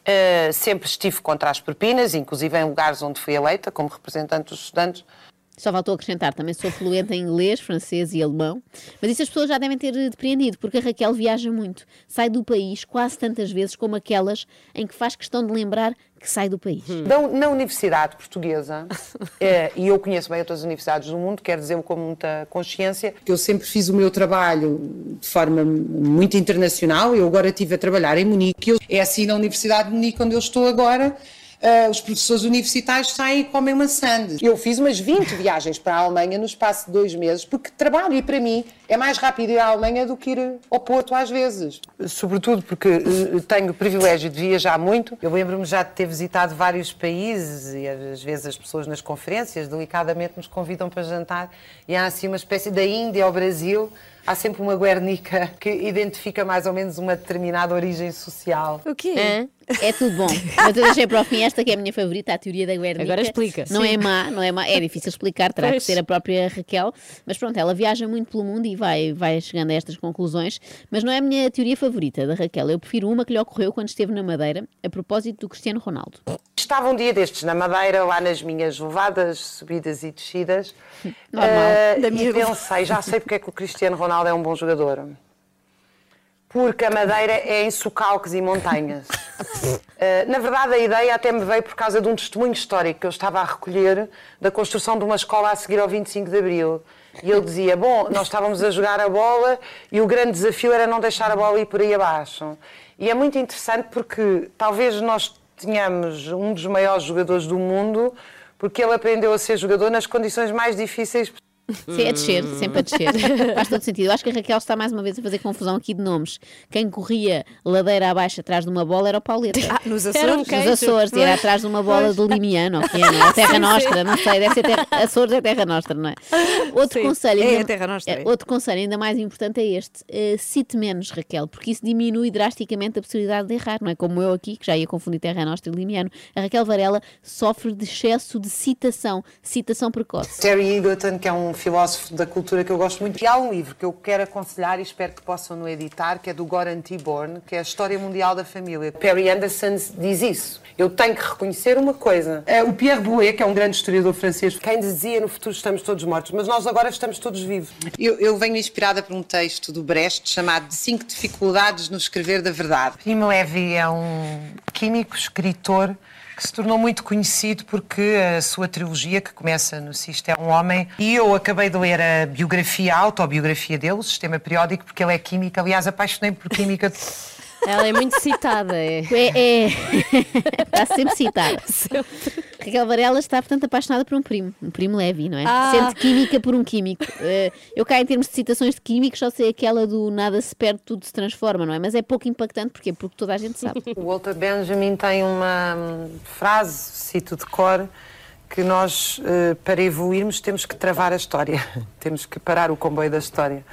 Uh, sempre estive contra as propinas, inclusive em lugares onde fui eleita como representante dos estudantes. Só faltou acrescentar, também sou fluente em inglês, francês e alemão, mas isso as pessoas já devem ter depreendido, porque a Raquel viaja muito, sai do país quase tantas vezes como aquelas em que faz questão de lembrar que sai do país. Da- Na Universidade Portuguesa, eh, e eu conheço bem outras universidades do mundo, quero dizer com muita consciência, eu sempre fiz o meu trabalho de forma muito internacional. Eu agora estive a trabalhar em Munique. É assim na Universidade de Munique, onde eu estou agora. Eh, os professores universitários saem e comem maçãs. Eu fiz umas 20 viagens para a Alemanha no espaço de dois meses, porque trabalho e para mim é mais rápido ir à Alemanha do que ir ao Porto às vezes. Sobretudo porque eh, tenho o privilégio de viajar muito. Eu lembro-me já de ter visitado vários países e às vezes as pessoas nas conferências delicadamente nos convidam para jantar e há assim uma espécie da Índia ao Brasil. Há sempre uma Guernica que identifica mais ou menos uma determinada origem social. O quê? É tudo bom. Mas eu deixei para o fim esta que é a minha favorita, a teoria da Guernica. Agora explica. Não Sim. é má, não é má. É difícil explicar, terá Pois. que ser a própria Raquel. Mas pronto, ela viaja muito pelo mundo e vai, vai chegando a estas conclusões. Mas não é a minha teoria favorita da Raquel. Eu prefiro uma que lhe ocorreu quando esteve na Madeira, a propósito do Cristiano Ronaldo. Estava um dia destes na Madeira, lá nas minhas levadas, subidas e descidas. Normal. eh, Da minha e pensei, já sei porque é que o Cristiano Ronaldo é um bom jogador. Porque a Madeira é em socalcos e montanhas. Eh, na verdade, a ideia até me veio por causa de um testemunho histórico que eu estava a recolher da construção de uma escola a seguir ao 25 de Abril. E ele dizia: Bom, nós estávamos a jogar a bola e o grande desafio era não deixar a bola ir por aí abaixo. E é muito interessante porque talvez nós tenhamos um dos maiores jogadores do mundo, porque ele aprendeu a ser jogador nas condições mais difíceis Sim, a descer, sempre a descer. Faz todo sentido. Eu acho que a Raquel está mais uma vez a fazer confusão aqui de nomes. Quem corria ladeira abaixo atrás de uma bola era o Pauleta. Ah, nos Era um Açores? queijo. Nos Açores, e era atrás de uma bola de Limiano, ou que é, não é? Terra Nostra, não sei, deve ser terra, Açores é Terra Nostra, não é? Outro Sim, conselho, é ainda- a Terra Nostra, é, é. outro conselho ainda mais importante é este: eh, cite menos, Raquel, porque isso diminui drasticamente a possibilidade de errar, não é? Como eu aqui, que já ia confundir Terra Nostra e Limiano. A Raquel Varela sofre de excesso de citação, citação precoce. Terry Eagleton, que é um filósofo da cultura que eu gosto muito, e há um livro que eu quero aconselhar e espero que possam no editar, que é do Goran Tiborn, que é a História Mundial da Família. Perry Anderson diz isso. Eu tenho que reconhecer uma coisa. É, O Pierre Bouet, que é um grande historiador francês, quem dizia no futuro estamos todos mortos, mas nós agora estamos todos vivos. Eu, eu venho inspirada por um texto do Brecht chamado Cinco Dificuldades no Escrever da Verdade. Primo Levi é um químico, escritor, que se tornou muito conhecido porque a sua trilogia, que começa no Se Isto é um Homem, e eu acabei de ler a biografia, a autobiografia dele, o Sistema Periódico, porque ele é químico. Aliás, apaixonei-me por química. Ela é muito citada. É. É, é. está sempre citada. Raquel Varela está, portanto, apaixonada por um primo, um primo Levi, não é? Ah. Sente química por um químico. Eh, eu cá, em termos de citações de químicos, só sei aquela do nada se perde, tudo se transforma, não é? Mas é pouco impactante, porquê? Porque toda a gente sabe. O Walter Benjamin tem uma frase, cito de cor, que nós, eh, para evoluirmos, temos que travar a história. temos que parar o comboio da história.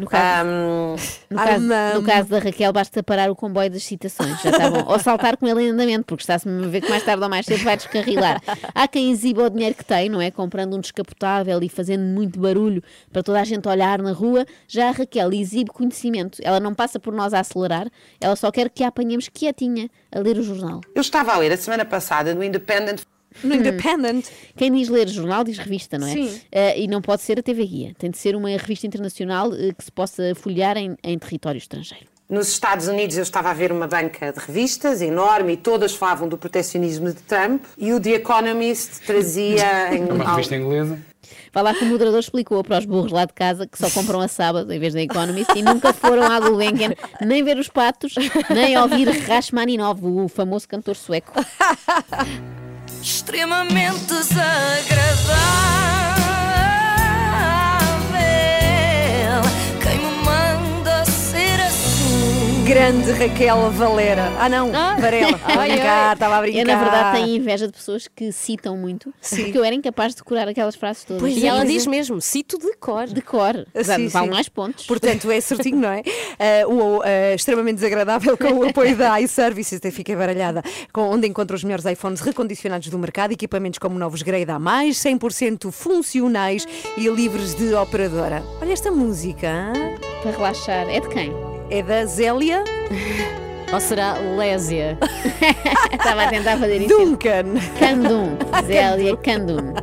No caso, Hum, no, caso, no caso da Raquel, basta parar o comboio das citações, já está bom. Ou saltar com ele em andamento, porque está-se a ver que mais tarde ou mais cedo vai descarrilar. Há quem exiba o dinheiro que tem, não é? Comprando um descapotável e fazendo muito barulho para toda a gente olhar na rua. Já a Raquel exibe conhecimento. Ela não passa por nós a acelerar, ela só quer que a apanhemos quietinha a ler o jornal. eu estava a ler a semana passada no Independent No Independent. Quem diz ler jornal diz revista, não é? Sim. Eh, e não pode ser a TV Guia. Tem de ser uma revista internacional eh, que se possa folhear em, em território estrangeiro. Nos Estados Unidos eu estava a ver uma banca de revistas enorme e todas falavam do protecionismo de Trump e o The Economist trazia em Uma revista inglesa. Vai lá que o moderador explicou para os burros lá de casa que só compram a sábado em vez da Economist e nunca foram à Gulbenkian nem ver os patos, nem ouvir Rachmaninov, o famoso cantor sueco. extremamente desagradável. Grande Raquel Valera. Ah, não, Varela. Estava estava a brincar. Eu, na verdade, tenho inveja de pessoas que citam muito, porque eu era incapaz de decorar aquelas frases todas. Pois E ela é. diz mesmo: cito de cor. De cor, Sim, vale sim. mais pontos. Portanto, é certinho, não é? Ah, o, ah, extremamente desagradável com o apoio da iServices, até fiquei baralhada, com, onde encontra os melhores iPhones recondicionados do mercado, equipamentos como novos Grade A+, 100% funcionais e livres de operadora. Olha esta música? Para relaxar. É de quem? É da Zélia Ou será Lésia? Estava a tentar fazer isso. Duncan! Candum. Zélia Candum.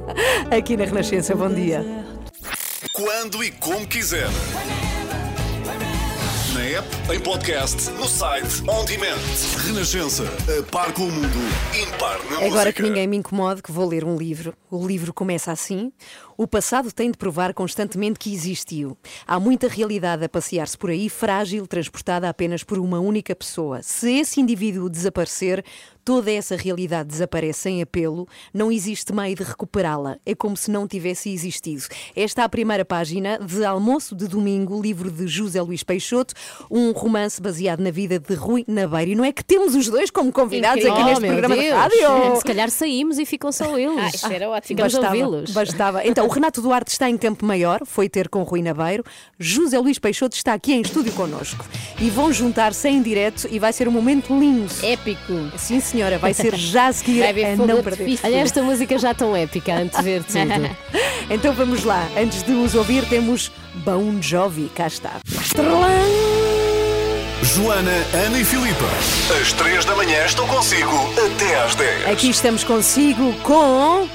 Aqui na Renascença, bom dia. Quando e como quiser. Na app, em podcast, no site, on demand. Renascença, a par com o mundo, impar na Agora música. que ninguém me incomode, que vou ler um livro. O livro começa assim: O passado tem de provar constantemente que existiu. Há muita realidade a passear-se por aí, frágil, transportada apenas por uma única pessoa. Se esse indivíduo desaparecer, toda essa realidade desaparece sem apelo, não existe meio de recuperá-la. É como se não tivesse existido. Esta é a primeira página de Almoço de Domingo, livro de José Luís Peixoto, um romance baseado na vida de Rui Nabeiro. E não é que temos os dois como convidados aqui Oh, neste meu programa de Deus. rádio? Se calhar saímos e ficam só eles. Ah, isso era ótimo. Ficamos Bastava, bastava. Então, o Renato Duarte está em Campo Maior, foi ter com Rui Nabeiro. José Luís Peixoto está aqui em estúdio connosco. E vão juntar-se em direto e vai ser um momento lindo. Épico. Sim, senhora, vai ser já a seguir Vai a não de perder. artifício. Olha esta música já tão épica, antes de ver tudo. Então vamos lá. Antes de os ouvir, temos Bon Jovi. Cá está. Joana, Ana e Filipa. Às três da manhã estão consigo até às 10. Aqui estamos consigo com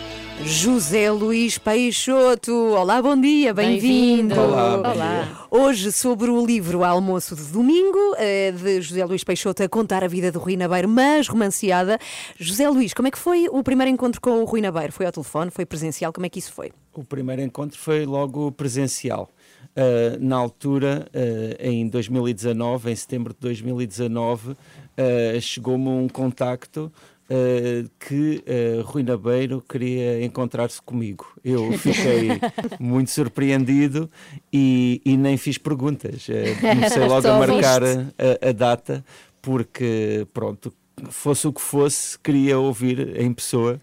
José Luís Peixoto. Olá, bom dia, bem-vindo. Bem-vindo. Olá, bom Olá. Hoje sobre o livro Almoço de Domingo, eh, de José Luís Peixoto a contar a vida do Rui Nabeiro, mas romanceada. José Luís, como é que foi o primeiro encontro com o Rui Nabeiro? Foi ao telefone? Foi presencial? Como é que isso foi? O primeiro encontro foi logo presencial. Uh, na altura, uh, em 2019, em setembro de 2019, uh, chegou-me um contacto uh, que uh, Rui Nabeiro queria encontrar-se comigo. Eu fiquei muito surpreendido e, e nem fiz perguntas. Uh, comecei logo a marcar a, a data, porque, pronto, fosse o que fosse, queria ouvir em pessoa.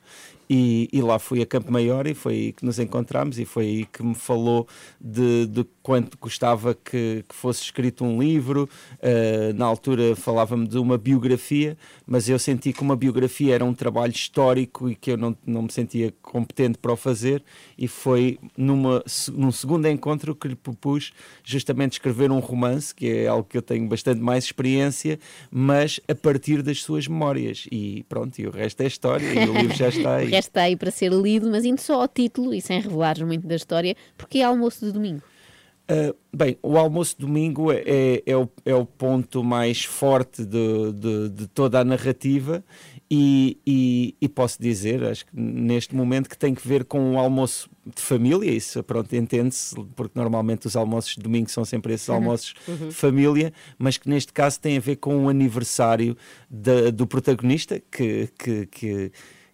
E, e lá fui a Campo Maior e foi aí que nos encontramos e foi aí que me falou de, de quanto gostava que, que fosse escrito um livro. Uh, na altura falava-me de uma biografia, mas eu senti que uma biografia era um trabalho histórico e que eu não, não me sentia competente para o fazer e foi numa, num segundo encontro que lhe propus justamente escrever um romance, que é algo que eu tenho bastante mais experiência, mas a partir das suas memórias. E pronto, e o resto é história e o livro já está aí. está aí para ser lido, mas indo só ao título e sem revelares muito da história, porque é almoço de domingo. Uh, bem, o almoço de domingo é, é, é o, é o ponto mais forte de, de, de toda a narrativa e, e, e posso dizer, acho que neste momento, que tem que ver com um almoço de família, isso pronto, entende-se, porque normalmente os almoços de domingo são sempre esses almoços de família, mas que neste caso tem a ver com o aniversário da- do protagonista, que, que, que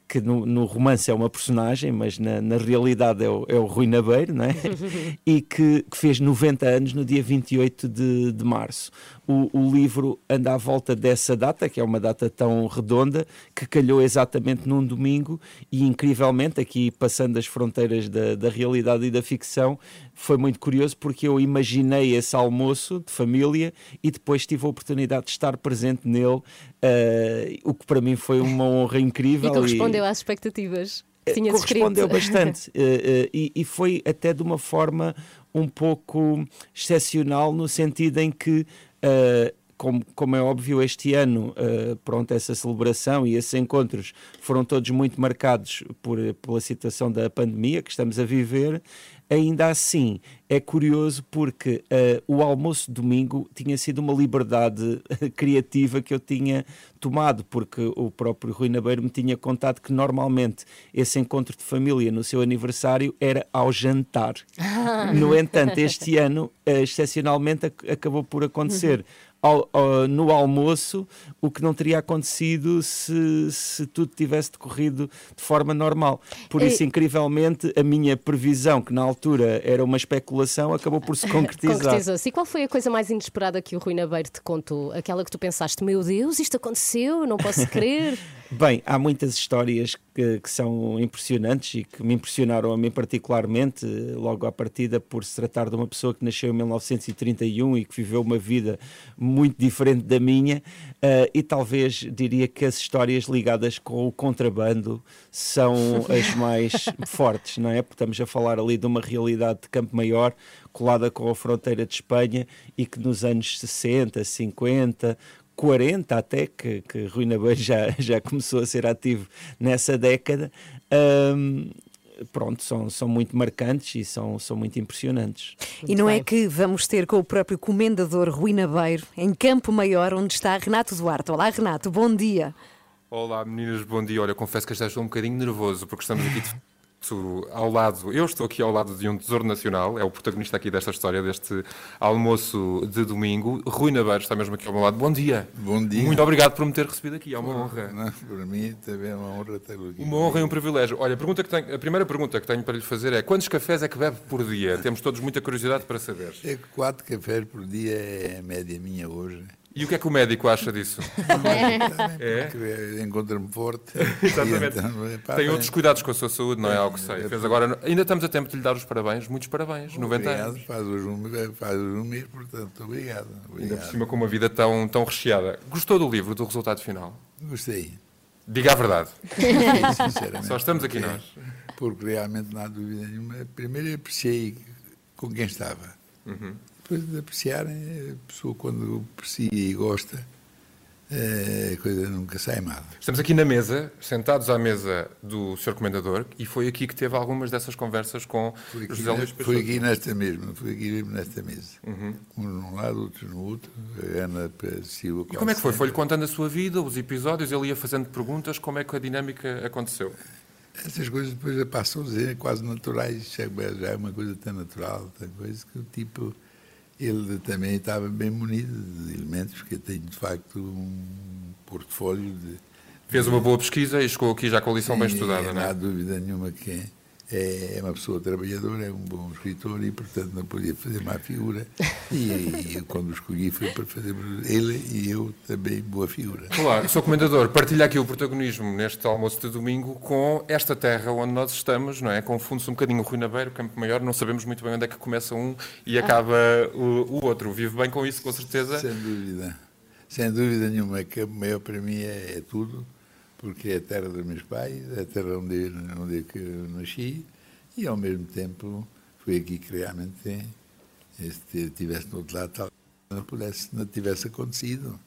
que no, no romance é uma personagem, mas na, na realidade é o, é o Rui Nabeiro, não é? e que, que fez 90 anos no dia 28 de, de março. O, o livro anda à volta dessa data, que é uma data tão redonda, que calhou exatamente num domingo e, incrivelmente, aqui passando as fronteiras da, da realidade e da ficção, foi muito curioso porque eu imaginei esse almoço de família e depois tive a oportunidade de estar presente nele, eh, o que para mim foi uma honra incrível. E correspondeu às expectativas que tinhas correspondeu escrito. bastante eh, eh, e, e foi até de uma forma um pouco excepcional no sentido em que eh, como, como é óbvio, este ano, eh, pronto, essa celebração e esses encontros foram todos muito marcados por, pela situação da pandemia que estamos a viver. Ainda assim, é curioso porque eh, o almoço de domingo tinha sido uma liberdade criativa que eu tinha tomado, porque o próprio Rui Nabeiro me tinha contado que normalmente esse encontro de família no seu aniversário era ao jantar. No entanto, este ano, eh, excepcionalmente, ac- acabou por acontecer ao- ao- no almoço o que não teria acontecido se, se tudo tivesse decorrido de forma normal. Por isso, incrivelmente, a minha previsão, que na altura era uma especulação, acabou por se concretizar. Concretizou-se. E qual foi a coisa mais inesperada que o Rui Nabeiro te contou? Aquela que tu pensaste, meu Deus, isto aconteceu, não posso crer. Bem, há muitas histórias que, que são impressionantes e que me impressionaram a mim particularmente, logo à partida, por se tratar de uma pessoa que nasceu em 1931 e que viveu uma vida muito diferente da minha, eh, e talvez diria que as histórias ligadas com o contrabando são as mais fortes, não é? Porque estamos a falar ali de uma realidade de Campo Maior colada com a fronteira de Espanha e que nos anos 60, 50, 40 até, que, que Rui Nabeiro já, já começou a ser ativo nessa década. Um, pronto, são, são muito marcantes e são, são muito impressionantes. E não é que vamos ter com o próprio comendador Rui Nabeiro, em Campo Maior, onde está Renato Duarte. Olá, Renato, bom dia. Olá, meninas, bom dia. Olha, confesso que já estou um bocadinho nervoso porque estamos aqui de ao lado, eu estou aqui ao lado de um tesouro nacional, é o protagonista aqui desta história, deste almoço de domingo. Rui Nabeiro está mesmo aqui ao meu lado. Bom dia. Bom dia. Muito obrigado por me ter recebido aqui, é uma honra. Não, para mim também é uma honra ter aqui. Uma honra e um privilégio. Olha, a, pergunta que tenho, a primeira pergunta que tenho para lhe fazer é: quantos cafés é que bebe por dia? Temos todos muita curiosidade para saber. É quatro cafés por dia é a média minha hoje. E o que é que o médico acha disso? é? Encontra-me forte. Exatamente. Então, Tem outros cuidados com a sua saúde, não é, é algo que sei. Fez agora, ainda estamos a tempo de lhe dar os parabéns, muitos parabéns, 90 obrigado, anos. Faz hoje um, faz um mês, portanto, obrigado, obrigado. Ainda por cima com uma vida tão, tão recheada. Gostou do livro, do resultado final? Gostei. Diga a verdade. Sinceramente. Só estamos aqui porque, nós. Porque realmente não há dúvida nenhuma. Primeiro apreciei com quem estava. Uhum depois de apreciarem, a pessoa quando aprecia e gosta, a coisa nunca sai mal. Estamos aqui na mesa, sentados à mesa do Sr. Comendador, e foi aqui que teve algumas dessas conversas com foi aqui, José Luís Foi aqui nesta mesma, foi aqui nesta mesa. Uhum. Um num lado, outro no outro, a Ana Silva. E como é que foi? Foi-lhe contando a sua vida, os episódios, ele ia fazendo perguntas, como é que a dinâmica aconteceu? Essas coisas depois passam a ser quase naturais, já é uma coisa tão natural, tão coisa que o tipo ele também estava bem munido de elementos, porque tem de facto um portfólio de. Fez uma boa pesquisa e chegou aqui já com a lição bem estudada, não, não é? Não há dúvida nenhuma que é, é uma pessoa trabalhadora, é um bom escritor e, portanto, não podia fazer má figura. E, e quando o escolhi foi para fazer ele e eu também boa figura. Claro, Sr. Comendador, partilha aqui o protagonismo neste almoço de domingo com esta terra onde nós estamos, não é? Confunde-se um bocadinho o Rui Nabeiro, Campo Maior, não sabemos muito bem onde é que começa um e acaba o, o outro. Vive bem com isso, com certeza? Sem dúvida. Sem dúvida nenhuma. Campo Maior para mim é, é tudo porque é a terra dos meus pais, é a terra onde, onde eu nasci e, ao mesmo tempo, foi aqui que realmente, se tivesse no outro lado, talvez não, pudesse, não tivesse acontecido.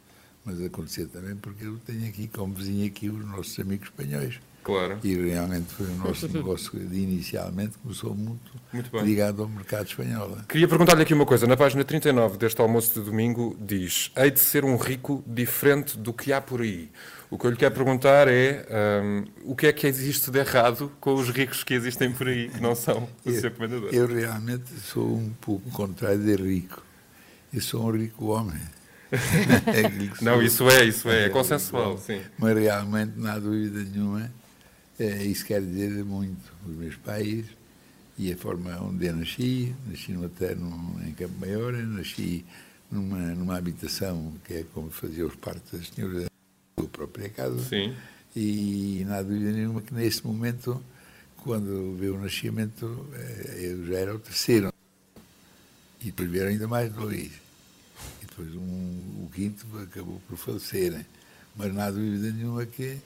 Mas aconteceu também porque eu tenho aqui como vizinho aqui os nossos amigos espanhóis. Claro. E realmente foi o nosso negócio de inicialmente começou muito, muito ligado ao mercado espanhol. Queria perguntar-lhe aqui uma coisa. Na página 39 deste almoço de domingo diz: Hei de ser um rico diferente do que há por aí. O que eu lhe quero perguntar é um, o que é que existe de errado com os ricos que existem por aí, que não são o eu, seu comendador? Eu realmente sou um pouco contrário de rico. Eu sou um rico homem. é não, isso é, isso é, é, consensual, sim. Mas realmente, não há dúvida nenhuma, é, isso quer dizer muito. Os meus pais e a forma onde eu nasci, nasci numa terra em Campo Maior, nasci numa, numa habitação que é como fazia os partos das senhoras da própria casa. Sim. E não há dúvida nenhuma que nesse momento, quando veio o nascimento, eu já era o terceiro. E depois vieram ainda mais dois. E depois um, o quinto acabou por falecer. Mas não há dúvida nenhuma que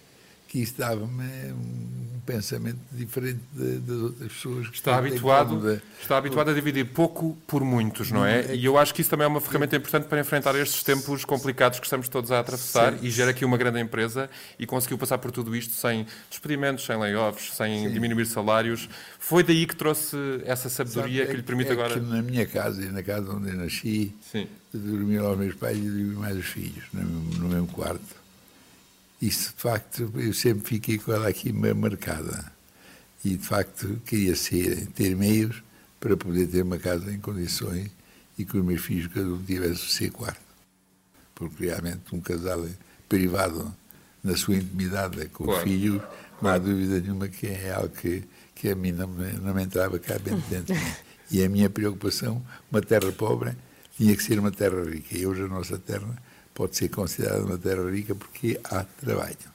que isso dava-me um pensamento diferente de, das outras pessoas. Que está habituado, está habituado a dividir pouco por muitos, não é? é? E eu acho que isso também é uma ferramenta importante para enfrentar estes tempos complicados que estamos todos a atravessar Sim. e gera aqui uma grande empresa e conseguiu passar por tudo isto sem despedimentos, sem layoffs, sem Sim. diminuir salários. Foi daí que trouxe essa sabedoria Sabe, que lhe permite é agora... Que na minha casa e na casa onde eu nasci, Sim. dormiam os meus pais e dormiam mais os filhos, no, no mesmo quarto. Isso, de facto, eu sempre fiquei com ela aqui marcada. E, de facto, queria ser, ter meios para poder ter uma casa em condições e que os meus filhos cada um tivesse o seu quarto. Porque, realmente, um casal privado na sua intimidade com claro. filhos, não há dúvida nenhuma que é algo que, que a mim não não me entrava cá bem dentro. e a minha preocupação, uma terra pobre, tinha que ser uma terra rica. E hoje a nossa terra pode ser considerada uma terra rica porque há trabalho.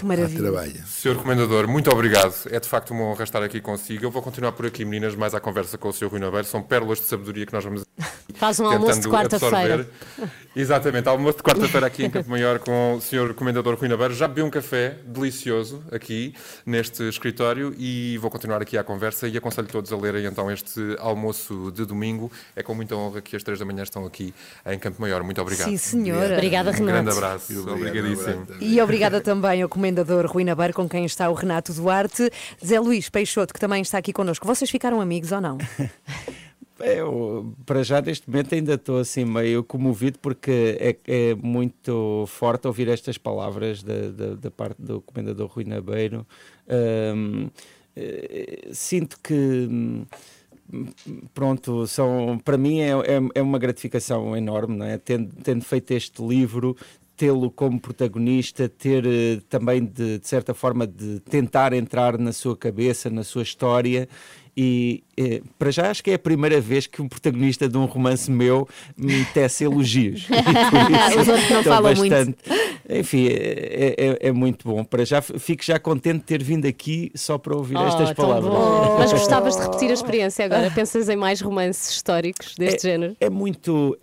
Que maravilha. Trabalho. Senhor Comendador, muito obrigado. É de facto uma honra estar aqui consigo. Eu vou continuar por aqui, meninas, mais à conversa com o Sr. Rui Nabeiro. São pérolas de sabedoria que nós vamos Faz um almoço de tentando quarta-feira. Exatamente, almoço de quarta-feira aqui em Campo Maior com o Sr. Comendador Rui Nabeiro. Já bebi um café delicioso aqui neste escritório e vou continuar aqui a conversa e aconselho todos a lerem então este almoço de domingo. É com muita honra que às três da manhã estão aqui em Campo Maior. Muito obrigado. Sim, senhora. Obrigada, Um Renato. grande abraço. Obrigadíssimo. E obrigada também ao comendador Rui Nabeiro, com quem está o Renato Duarte. Zé Luís Peixoto, que também está aqui connosco. Vocês ficaram amigos ou não? Eu, para já, neste momento, ainda estou assim meio comovido porque é, é muito forte ouvir estas palavras da, da, da parte do Comendador Rui Nabeiro. Ahm, eh, sinto que. Pronto, são, para mim é, é, é uma gratificação enorme, não é? Tendo, tendo feito este livro, tê-lo como protagonista, ter eh, também de, de certa forma de tentar entrar na sua cabeça, na sua história e eh, para já acho que é a primeira vez que um protagonista de um romance meu me tece elogios. Os outros não falam muito. Enfim, é, é- é muito bom. Para já fico já contente de ter vindo aqui só para ouvir Oh, estas palavras. bom. Mas gostavas de repetir a experiência agora? Pensas em mais romances históricos deste género? É muito.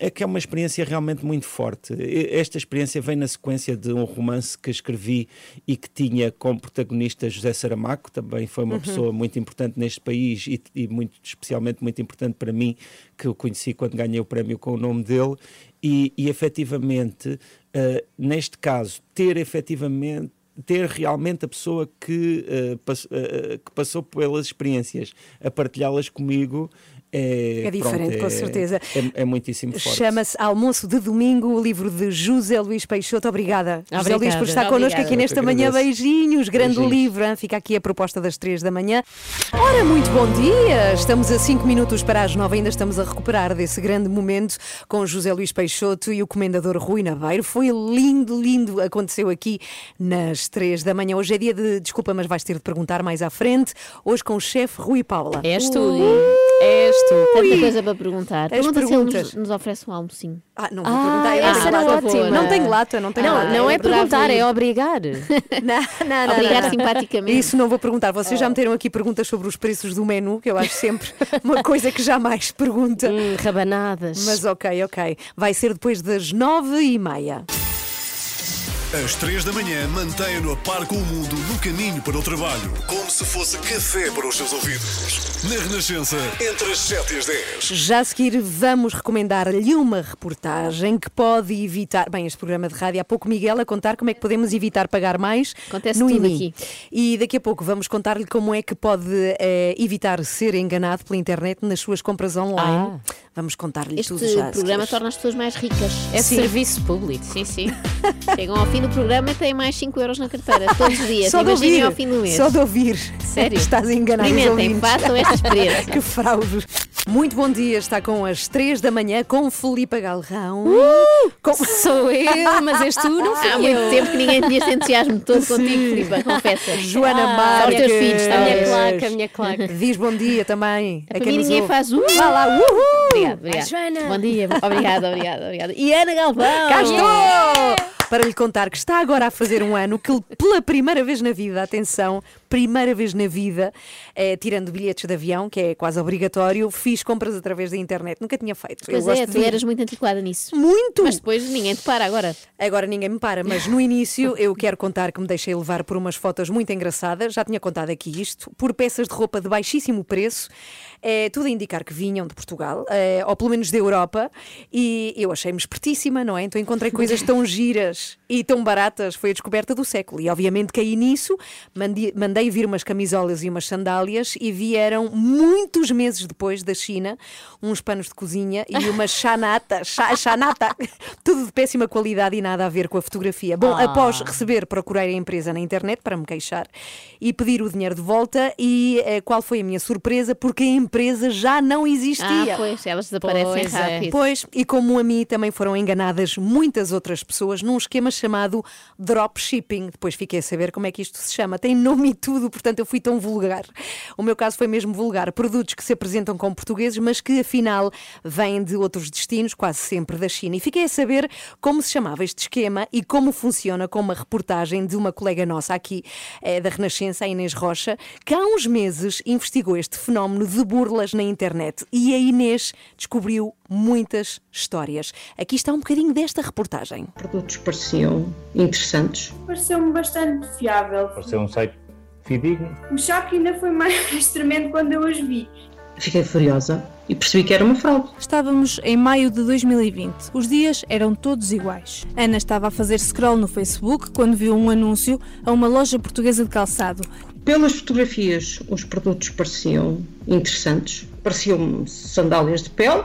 É, que é uma experiência realmente muito forte. Esta experiência vem na sequência de um romance que escrevi e que tinha como protagonista José Saramago, também foi uma Uhum. pessoa muito importante neste país e, e muito especialmente muito importante para mim, que eu conheci quando ganhei o prémio com o nome dele. E, e efetivamente, eh, neste caso, ter efetivamente ter realmente a pessoa que, eh, pass- eh, que passou pelas experiências a partilhá-las comigo é, É diferente, pronto, com é- certeza. É, é muitíssimo forte. Chama-se Almoço de Domingo, o livro de José Luís Peixoto. Obrigada, José Obrigada. Luís, por estar connosco Obrigada. aqui nesta manhã. Beijinhos, grande Beijinhos. livro. hein? Fica aqui a proposta das três da manhã. Ora, muito bom dia! Estamos a cinco minutos para as nove, ainda estamos a recuperar desse grande momento com José Luís Peixoto e o comendador Rui Naveiro. Foi lindo, lindo. Aconteceu aqui nas três da manhã. Hoje é dia de. Desculpa, mas vais ter de perguntar mais à frente. Hoje com o chefe Rui Paula. És tu. Ui. És tu. Tanta coisa para perguntar. As Pergunta se perguntas. nos, nos oferece um almocinho. Ah, não vou Ah, perguntar. eu essa era lata. ótima. Não tenho lata, não tenho Não, lata. não é perguntar, é obrigar. Não, não, não, Obrigar simpaticamente. Isso não vou perguntar. Vocês já meteram aqui perguntas sobre os preços do menu, que eu acho sempre uma coisa que jamais pergunta. Hum, rabanadas. Mas ok, ok. Vai ser depois das nove e meia. Às três da manhã, mantenha-no a par com o mundo no caminho para o trabalho. Como se fosse café para os seus ouvidos. Na Renascença, entre as 7 e as 10. Já a seguir, vamos recomendar-lhe uma reportagem que pode evitar. Bem, este programa de rádio, há pouco Miguel a contar como é que podemos evitar pagar mais Acontece no tudo IMI. aqui. E daqui a pouco vamos contar-lhe como é que pode eh, evitar ser enganado pela internet nas suas compras online. Vamos contar-lhe Este tudo já. a programa torna as pessoas mais ricas. É Sim. serviço público. Sim, sim. Chegam ao fim do programa e têm mais 5 euros na carteira, todos os dias. Só de Imaginem ouvir, ao fim do mês. só de ouvir. Sério? Estás a enganar os Experimentem, façam esta experiência. que fraude. Muito bom dia, está com as 3 da manhã com Filipa Galrão. Com- Sou eu, mas és tu, não fui Há muito eu. tempo que ninguém tinha este entusiasmo todo contigo, Filipe, confessa. Joana Ah, Marques. Os teus filhos, A minha claque, a minha claque. Diz bom dia também. Para quem mim nos ninguém ouve. faz uh. Vá lá, uhul! Obrigada, obrigada. Joana. Bom dia, obrigada, obrigada, obrigada. E Ana Galvão. Cá estou! Para lhe contar que está agora a fazer um ano que pela primeira vez na vida, atenção, primeira vez na vida, eh, tirando bilhetes de avião, que é quase obrigatório, fiz compras através da internet. Nunca tinha feito. Pois Eu é, tu eras muito antiquada nisso. Muito! Mas depois ninguém te para agora. Agora ninguém me para, mas no início eu quero contar que me deixei levar por umas fotos muito engraçadas, já tinha contado aqui isto, por peças de roupa de baixíssimo preço, é, tudo a indicar que vinham de Portugal, é, ou pelo menos da Europa, e eu achei-me espertíssima, não é? Então encontrei coisas tão giras e tão baratas, foi a descoberta do século. E obviamente caí nisso, mandei, mandei vir umas camisolas e umas sandálias e vieram muitos meses depois da China uns panos de cozinha e uma chanata, cha- chanata, tudo de péssima qualidade e nada a ver com a fotografia. Bom, Ah. após receber, procurei a empresa na internet para me queixar e pedir o dinheiro de volta e eh, qual foi a minha surpresa? Porque a empresa já não existia. Ah, pois, elas desaparecem Pois é. rápido. Pois, e como a mim também foram enganadas muitas outras pessoas num esquema chamado dropshipping. Depois fiquei a saber como é que isto se chama. Tem nome e tudo, portanto eu fui tão vulgar. O meu caso foi mesmo vulgar. Produtos que se apresentam como portugueses, mas que afinal vêm de outros destinos, quase sempre da China. E fiquei a saber como se chamava este esquema e como funciona com uma reportagem de uma colega nossa aqui eh, da Renascença, a Inês Rocha, que há uns meses investigou este fenómeno de burlas na internet. E a Inês descobriu muitas histórias. Aqui está um bocadinho desta reportagem. Produtos pareciam interessantes. Pareceu-me bastante fiável. Pareceu um site fidedigno. O choque ainda foi mais tremendo quando eu os vi. Fiquei furiosa e percebi que era uma fraude. Estávamos em maio de 2020. Os dias eram todos iguais. Ana estava a fazer scroll no Facebook quando viu um anúncio a uma loja portuguesa de calçado. Pelas fotografias, os produtos pareciam interessantes. Pareciam sandálias de pele.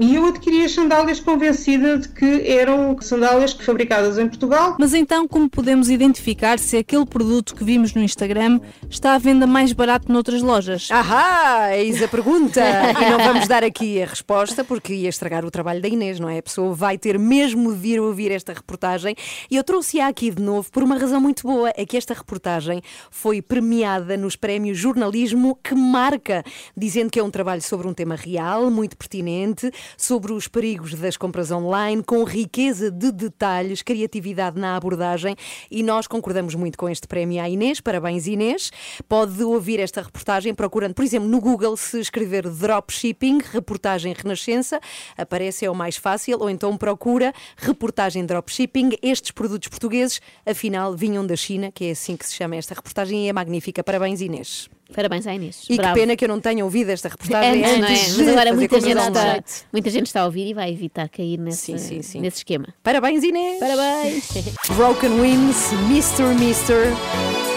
E eu adquiri as sandálias convencida de que eram sandálias fabricadas em Portugal. Mas então, como podemos identificar se aquele produto que vimos no Instagram está à venda mais barato noutras lojas? Ahá, eis a pergunta! e não vamos dar aqui a resposta porque ia estragar o trabalho da Inês, não é? A pessoa vai ter mesmo de vir ouvir esta reportagem e eu trouxe-a aqui de novo por uma razão muito boa: é que esta reportagem foi premiada nos prémios Jornalismo que marca, dizendo que é um trabalho sobre um tema real, muito pertinente sobre os perigos das compras online, com riqueza de detalhes, criatividade na abordagem e nós concordamos muito com este prémio à Inês. Parabéns, Inês. Pode ouvir esta reportagem procurando, por exemplo, no Google, se escrever dropshipping, reportagem Renascença, aparece, é o mais fácil, ou então procura reportagem dropshipping. Estes produtos portugueses, afinal, vinham da China, que é assim que se chama esta reportagem e é magnífica. Parabéns, Inês. Parabéns à Inês. E Bravo. que pena que eu não tenha ouvido esta reportagem Antes, não é? Mas agora muita gente, está, muita gente está a ouvir e vai evitar cair nesse, nesse esquema. Parabéns, Inês! Parabéns! Broken Wings, Mr. Mister.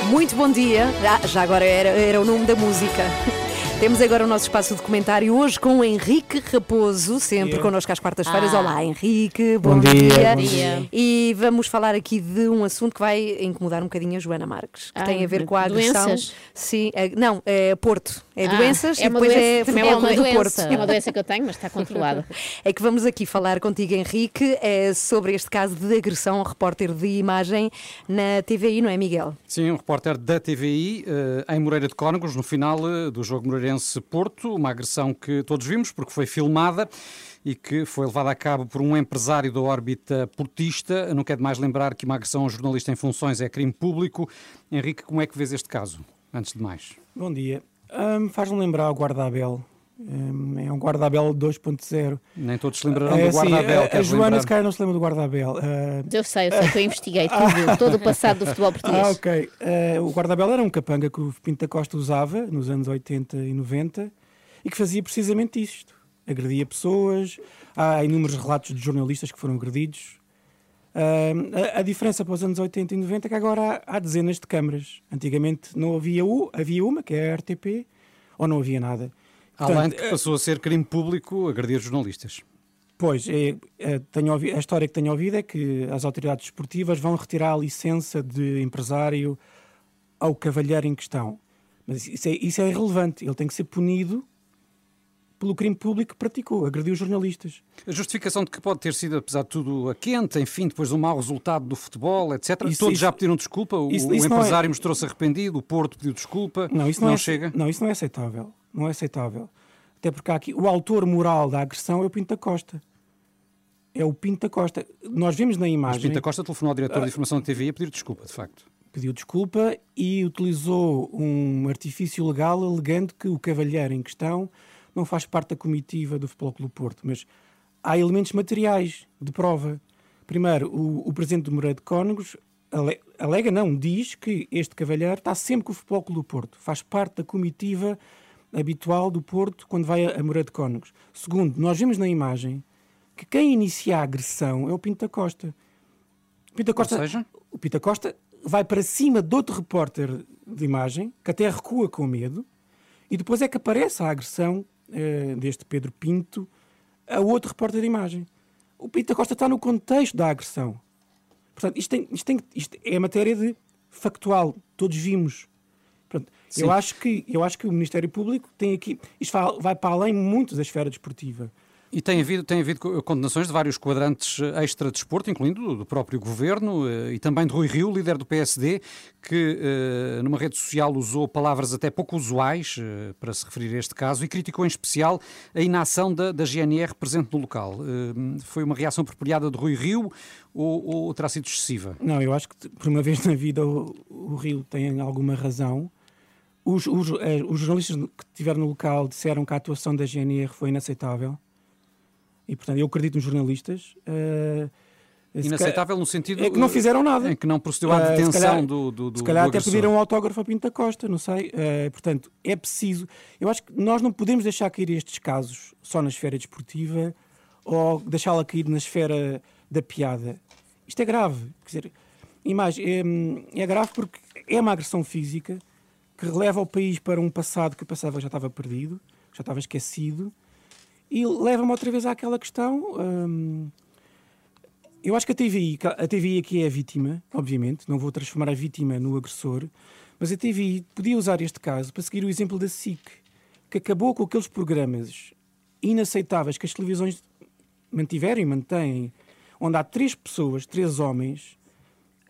Muito bom dia. Ah, já agora era, era o nome da música. Temos agora o nosso espaço de comentário hoje com o Henrique Raposo, sempre dia. connosco às quartas-feiras. Ah. Olá, Henrique, bom, Bom dia, dia. bom dia. E vamos falar aqui de um assunto que vai incomodar um bocadinho a Joana Marques, que Ai, tem a ver com a agressão. doenças? Sim, é- não, é Porto. É Ah, doenças é e uma depois doença, é também é uma do doença. Porto. É uma doença que eu tenho, mas está controlada. É que vamos aqui falar contigo, Henrique, é, sobre este caso de agressão ao repórter de imagem na TVI, não é, Miguel? Sim, um repórter da TVI eh, em Moreira de Cónegos, no final eh, do jogo Moreirense-Porto, uma agressão que todos vimos porque foi filmada e que foi levada a cabo por um empresário da órbita portista. Não quer demais lembrar que uma agressão a um jornalista em funções é crime público. Henrique, como é que vês este caso? Antes de mais. Bom dia. Hum, Faz-me lembrar o Guardabel. Hum, é um Guardabel 2.0. Nem todos se lembrarão É, do Guardabel. sim, a, a Joana, lembrar? se calhar, não se lembra do Guardabel. Ah, Eu sei, eu sei que eu investiguei tudo, todo o passado do futebol português. Ah, ok. Eh, o guardabel era um capanga que o Pinto da Costa usava nos anos 80 e 90 e que fazia precisamente isto. Agredia pessoas. Há inúmeros relatos de jornalistas que foram agredidos. Ah, a, a diferença para os anos 80 e 90 é que agora há, há dezenas de câmaras. Antigamente não havia, u, havia uma, que é a RTP, ou não havia nada. Além que passou a ser crime público agredir jornalistas. Pois, é, é, tenho ouvi- a história que tenho ouvido é que as autoridades esportivas vão retirar a licença de empresário ao cavalheiro em questão. Mas isso é, isso é irrelevante. Ele tem que ser punido pelo crime público que praticou, agrediu jornalistas. A justificação de que pode ter sido, apesar de tudo, a quente, enfim, depois de um mau resultado do futebol, etc. Isso- Todos isso- já pediram desculpa, o, isso- o não é- empresário mostrou-se arrependido, o Porto pediu desculpa. Não, isso não, é, Não, isso não é aceitável. Não é aceitável. Até porque há aqui o autor moral da agressão é o Pinto da Costa. É o Pinto da Costa. Nós vimos na Mas imagem. Pinto da Costa telefonou ao diretor Ah, de informação da TV a pedir desculpa, de facto. pediu desculpa e utilizou um artifício legal alegando que o cavalheiro em questão não faz parte da comitiva do Futebol Clube do Porto. Mas há elementos materiais de prova. Primeiro, o, o presidente do Moreira de Cónegos ale- alega, não, diz que este cavalheiro está sempre com o Futebol Clube do Porto. Faz parte da comitiva habitual do Porto quando vai a, a Moreira de Cónegos. Segundo, nós vimos na imagem que quem inicia a agressão é o Pinto da Costa. O Pinto da Costa, seja? o Pinto da Costa vai para cima de outro repórter de imagem, que até recua com medo, e depois é que aparece a agressão eh, deste Pedro Pinto a outro repórter de imagem. O Pinto da Costa está no contexto da agressão. Portanto, isto, tem- isto tem- isto é matéria de factual, todos vimos. Sim. eu, acho que, eu acho que o Ministério Público tem aqui. Isto vai, para além muito da esfera desportiva. E tem havido, tem havido co- condenações de vários quadrantes extra-desporto, incluindo do- próprio governo eh, e também de Rui Rio, líder do PSD, que eh, numa rede social usou palavras até pouco usuais eh, para se referir a este caso e criticou em especial a inação da, da GNR presente no local. Foi uma reação apropriada de Rui Rio ou, ou terá sido excessiva? Não, eu acho que por uma vez na vida o, o Rio tem alguma razão, Os, os, eh, os jornalistas que estiveram no local disseram que a atuação da GNR foi inaceitável. E, portanto, eu acredito nos jornalistas. se Inaceitável no sentido É que não fizeram nada. em que não procedeu à detenção calhar- do, do, do Se calhar do até agressor. pediram um autógrafo a Pinto da Costa, não sei. Eh, portanto, é preciso. Eu acho que nós não podemos deixar cair estes casos só na esfera desportiva ou deixá-la cair na esfera da piada. Isto é grave. Quer dizer, e mais, é, é grave porque é uma agressão física que releva o país para um passado que eu pensava já estava perdido, já estava esquecido, e leva-me outra vez àquela questão. hum, eu acho que a TVI, a TVI aqui é a vítima, obviamente, não vou transformar a vítima no agressor, mas a TVI podia usar este caso para seguir o exemplo da SIC, que acabou com aqueles programas inaceitáveis que as televisões mantiveram e mantêm, onde há três pessoas, três homens,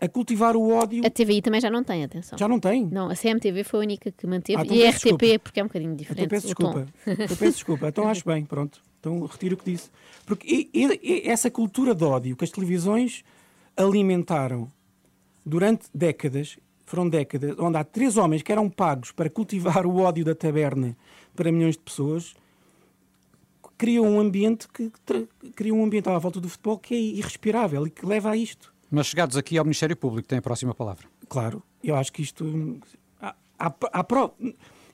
a cultivar o ódio. A TVI também já não tem, atenção. Já não tem? Não, a CMTV foi a única que manteve Ah, então e a RTP, desculpa. porque é um bocadinho diferente. Então peço desculpa. Então peço desculpa. Então acho bem, pronto. Então retiro o que disse. Porque e- e- essa cultura de ódio que as televisões alimentaram durante décadas, foram décadas, onde há três homens que eram pagos para cultivar o ódio da taberna para milhões de pessoas, criam um ambiente que cria um ambiente à volta do futebol que é irrespirável e que leva a isto. Mas chegados aqui ao Ministério Público, tem a próxima palavra. Claro, eu acho que isto. Há, há, há pro-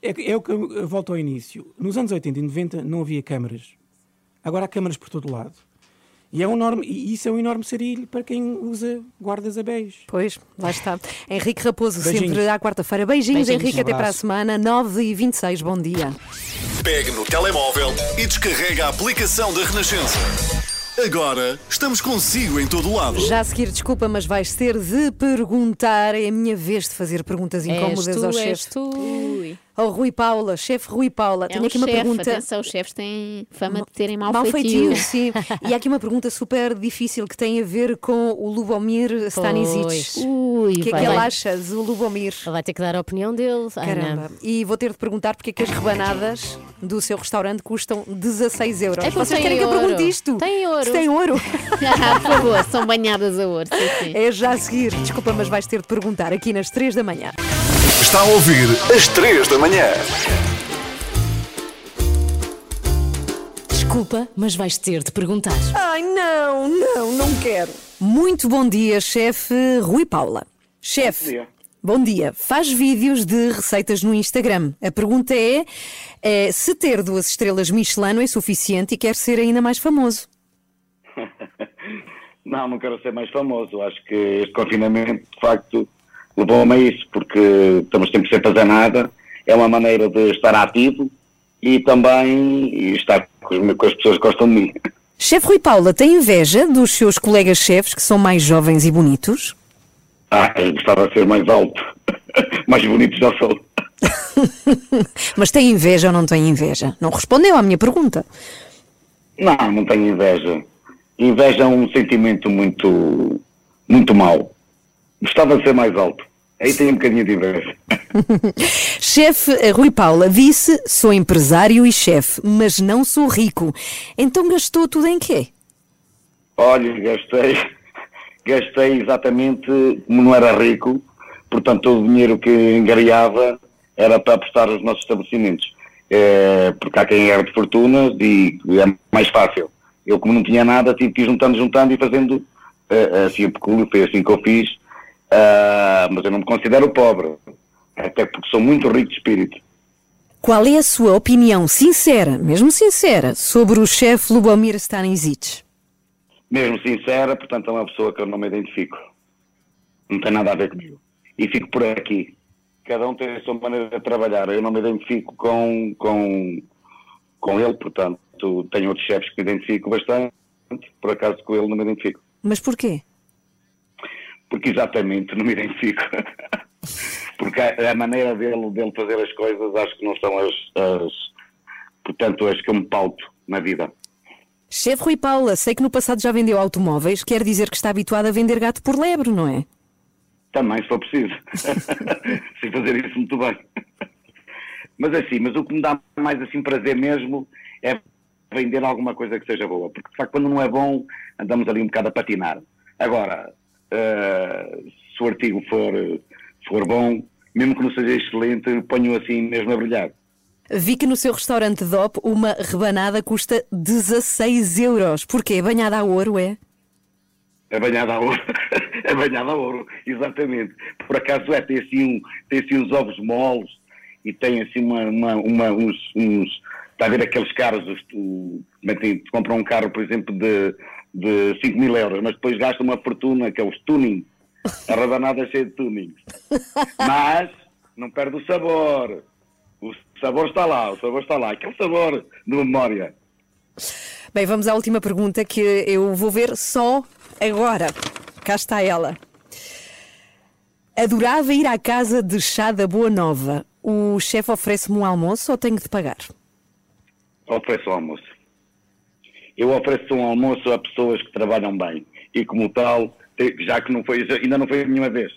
é, é o que eu volto ao início. Nos anos 80 e 90 não havia câmaras. Agora há câmaras por todo lado. E, é um enorme, e isso é um enorme sarilho para quem usa guardas a beijo. Pois, lá está. Henrique Raposo, Beijinhos. sempre à quarta-feira. Beijinhos, Beijinhos. Henrique, Um até para a semana, 9 e 26 Bom dia. Pegue no telemóvel e descarrega a aplicação da Renascença. Agora estamos consigo em todo lado. Já a seguir, desculpa, mas vais ter de perguntar. É a minha vez de fazer perguntas incómodas És tu, ao és tu. Ao Rui Paula, chefe Rui Paula. É Tenho um aqui uma pergunta. Atenção, os chefes têm fama de terem mau, Mal feitio. feitio, sim. E há aqui uma pergunta super difícil que tem a ver com o Lubomir Stanisic. O que é que ele acha do Lubomir? Ele vai ter que dar a opinião dele. Caramba. E vou ter de perguntar porque é que as rebanadas do seu restaurante custam 16 euros. É Vocês querem que eu ouro. pergunte isto? Tem ouro. Se tem ouro. Ah, Por favor, são banhadas a ouro. Sim, sim. É já a seguir. Desculpa, mas vais ter de perguntar aqui nas 3 da manhã. Está a ouvir às 3 da manhã. Desculpa, mas vais ter de perguntar. Ai, não, não, não quero. Muito bom dia, chefe Rui Paula. Chefe. Bom dia. Faz vídeos de receitas no Instagram. A pergunta é, é se ter duas estrelas Michelin é suficiente e quer ser ainda mais famoso. Não, não quero ser mais famoso. Acho que este confinamento, de facto, levou-me a isso, porque estamos sempre sem fazer nada. É uma maneira de estar ativo e também estar com as, pessoas que gostam de mim. Chefe Rui Paula, tem inveja dos seus colegas chefes que são mais jovens e bonitos? Ah, eu gostava de ser mais alto. mais bonito já sou. Mas tem inveja ou não tem inveja? Não respondeu à minha pergunta. Não, não tenho inveja. Inveja é um sentimento muito, muito mau. Gostava de ser mais alto. Aí tenho um bocadinho de inveja. Chefe eh, Rui Paula disse: sou empresário e chefe, mas não sou rico. Então gastou tudo em quê? Olha, gastei, gastei exatamente como não era rico, portanto todo o dinheiro que engariava era para apostar nos nossos estabelecimentos. É, porque há quem era de fortuna e é mais fácil. Eu como não tinha nada, tive que ir juntando, juntando e fazendo eh, assim o pecúlio, foi assim que eu fiz. Ah, mas eu não me considero pobre, até porque sou muito rico de espírito. Qual é a sua opinião sincera, mesmo sincera, sobre o chefe Lubomir Stanisic? Mesmo sincera, portanto é uma pessoa que eu não me identifico. Não tem nada a ver comigo. E fico por aqui. Cada um tem a sua maneira de trabalhar. Eu não me identifico com, com, com ele, portanto tenho outros chefes que me identifico bastante. Por acaso com ele não me identifico. Mas porquê? Porque exatamente não me identifico. Porque a, a maneira dele, dele fazer as coisas acho que não são as, as portanto as que eu me pauto na vida. Chefe Rui Paula, sei que no passado já vendeu automóveis, quer dizer que está habituado a vender gato por lebre, não é? Também, se for preciso. Sei fazer isso muito bem. Mas assim, mas o que me dá mais assim prazer mesmo é vender alguma coisa que seja boa. Porque, de facto, quando não é bom, andamos ali um bocado a patinar. Agora, eh, se o artigo for, for bom mesmo que não seja excelente, ponho assim mesmo a brilhar. Vi que no seu restaurante DOP uma rebanada custa 16 euros. Porquê? Banhada a ouro, é? É banhada a ouro. é banhada a ouro, exatamente. Por acaso é, tem assim, um, tem assim uns ovos moles e tem assim uma, uma, uma- uns, uns. Está a ver aqueles carros, os, o, é compram um carro, por exemplo, de, de 5 mil euros, mas depois gasta uma fortuna, que é os tuning. A rabanada é cheia de tunings. Mas não perde o sabor. O sabor está lá, o sabor está lá. Aquele sabor de memória. Bem, vamos à última pergunta que eu vou ver só agora. Cá está ela. Adorava ir à casa de chá da Boa Nova. O chefe oferece-me um almoço ou tenho de pagar? Ofereço um almoço. Eu ofereço um almoço a pessoas que trabalham bem. E como tal, já que não foi, ainda não foi nenhuma vez.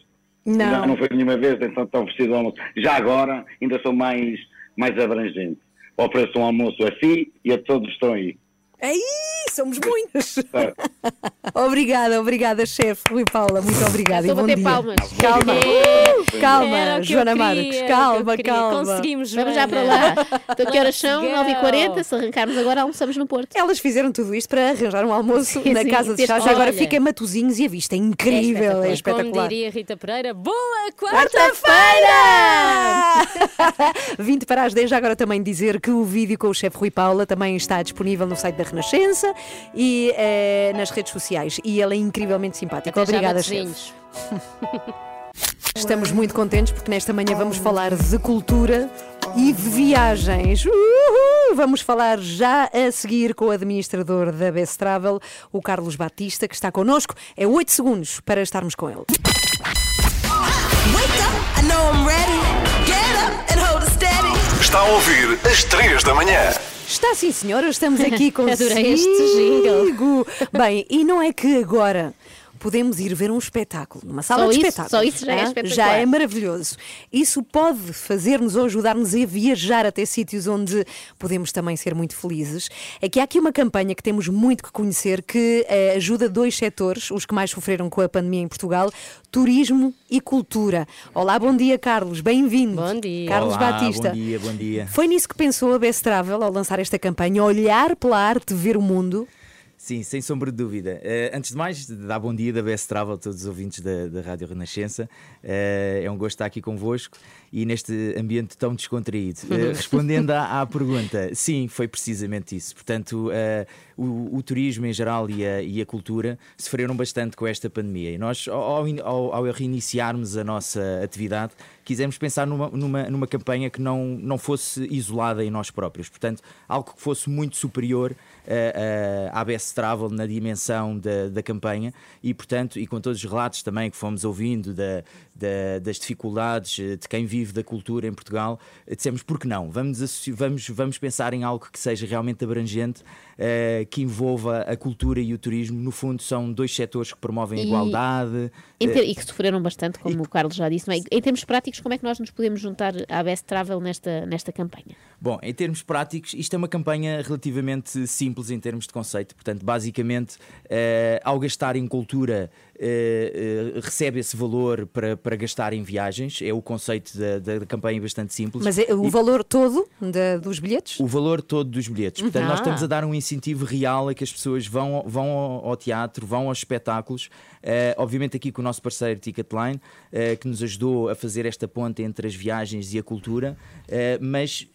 Não. Ainda não foi nenhuma vez, então está oferecido almoço. Já agora, ainda sou mais, mais abrangente. Ofereço um almoço a si e a todos que estão aí. Aí, somos muitos. Obrigada, obrigada, chefe Rui Paula. Muito obrigada Estou e a bom bater dia. palmas. Calma, Yeah. calma, que eu Joana Marques, calma, calma. Conseguimos, Vamos já para lá. Então, que horas são? Let's 9h40. Se arrancarmos agora, almoçamos no Porto. Elas fizeram tudo isto para arranjar um almoço Sim, na sim. casa de chá. Já Olha. agora fica em Matozinhos e a vista é incrível, é espetacular. Como diria Rita Pereira, boa Quarta-feira! quarta-feira! 20 para as 10, já agora também dizer que o vídeo com o chefe Rui Paula também está disponível no site da Renascença e eh, nas redes sociais. E ele é incrivelmente simpático. Até Obrigada, chefe. Matosinhos. Estamos muito contentes porque nesta manhã vamos falar de cultura e de viagens. Uhul! Vamos falar já a seguir com o administrador da Best Travel, o Carlos Batista, que está connosco. É 8 segundos para estarmos com ele. Está a ouvir às 3 da manhã. Está sim, senhora, estamos aqui com Adorei este jingle. Bem, e não é que agora podemos ir ver um espetáculo numa sala Só de isso- espetáculos. só isso já é espetacular. Já é maravilhoso. Isso pode fazer-nos ou ajudar-nos a viajar até sítios onde podemos também ser muito felizes. É que há aqui uma campanha que temos muito que conhecer que eh, ajuda dois setores, os que mais sofreram com a pandemia em Portugal: turismo e cultura. Olá, bom dia, Carlos. Bem-vindo. Bom dia. Carlos Olá, Batista. Bom dia, bom dia. Foi nisso que pensou a Best Travel ao lançar esta campanha, olhar pela arte, ver o mundo. Sim, sem sombra de dúvida. Eh, antes de mais, dar bom dia da Best Travel a todos os ouvintes da, da Rádio Renascença. Eh, é um gosto estar aqui convosco e neste ambiente tão descontraído. Eh, respondendo à, à pergunta, sim, foi precisamente isso. Portanto, eh, o, o turismo em geral e a, e a cultura sofreram bastante com esta pandemia. E nós, ao, ao- ao reiniciarmos a nossa atividade, quisemos pensar numa, numa, numa campanha que não, não fosse isolada em nós próprios. Portanto, algo que fosse muito superior eh, eh, à Best Travel na dimensão da, da campanha e, portanto, e com todos os relatos também que fomos ouvindo da, da- das dificuldades de quem vive da cultura em Portugal, eh, dissemos por que não? Vamos, vamos, vamos pensar em algo que seja realmente abrangente, eh, que envolva a cultura e o turismo. No fundo, são dois setores que promovem a E- igualdade. Ter- e que sofreram bastante, como o Carlos já disse. é? Em termos práticos, como é que nós nos podemos juntar à Best Travel nesta, nesta campanha? Bom, em termos práticos, isto é uma campanha relativamente simples em termos de conceito. Portanto, basicamente, eh, ao gastar em cultura, eh, eh, recebe esse valor para, para gastar em viagens. É o conceito da, da campanha bastante simples. Mas é o E- valor todo da- dos bilhetes? o valor todo dos bilhetes. Portanto, nós Ah. estamos a dar um incentivo real a que as pessoas vão, vão ao, ao teatro, vão aos espetáculos. Eh, obviamente, aqui com o nosso parceiro Ticketline, eh, que nos ajudou a fazer esta ponte entre as viagens e a cultura. Eh, mas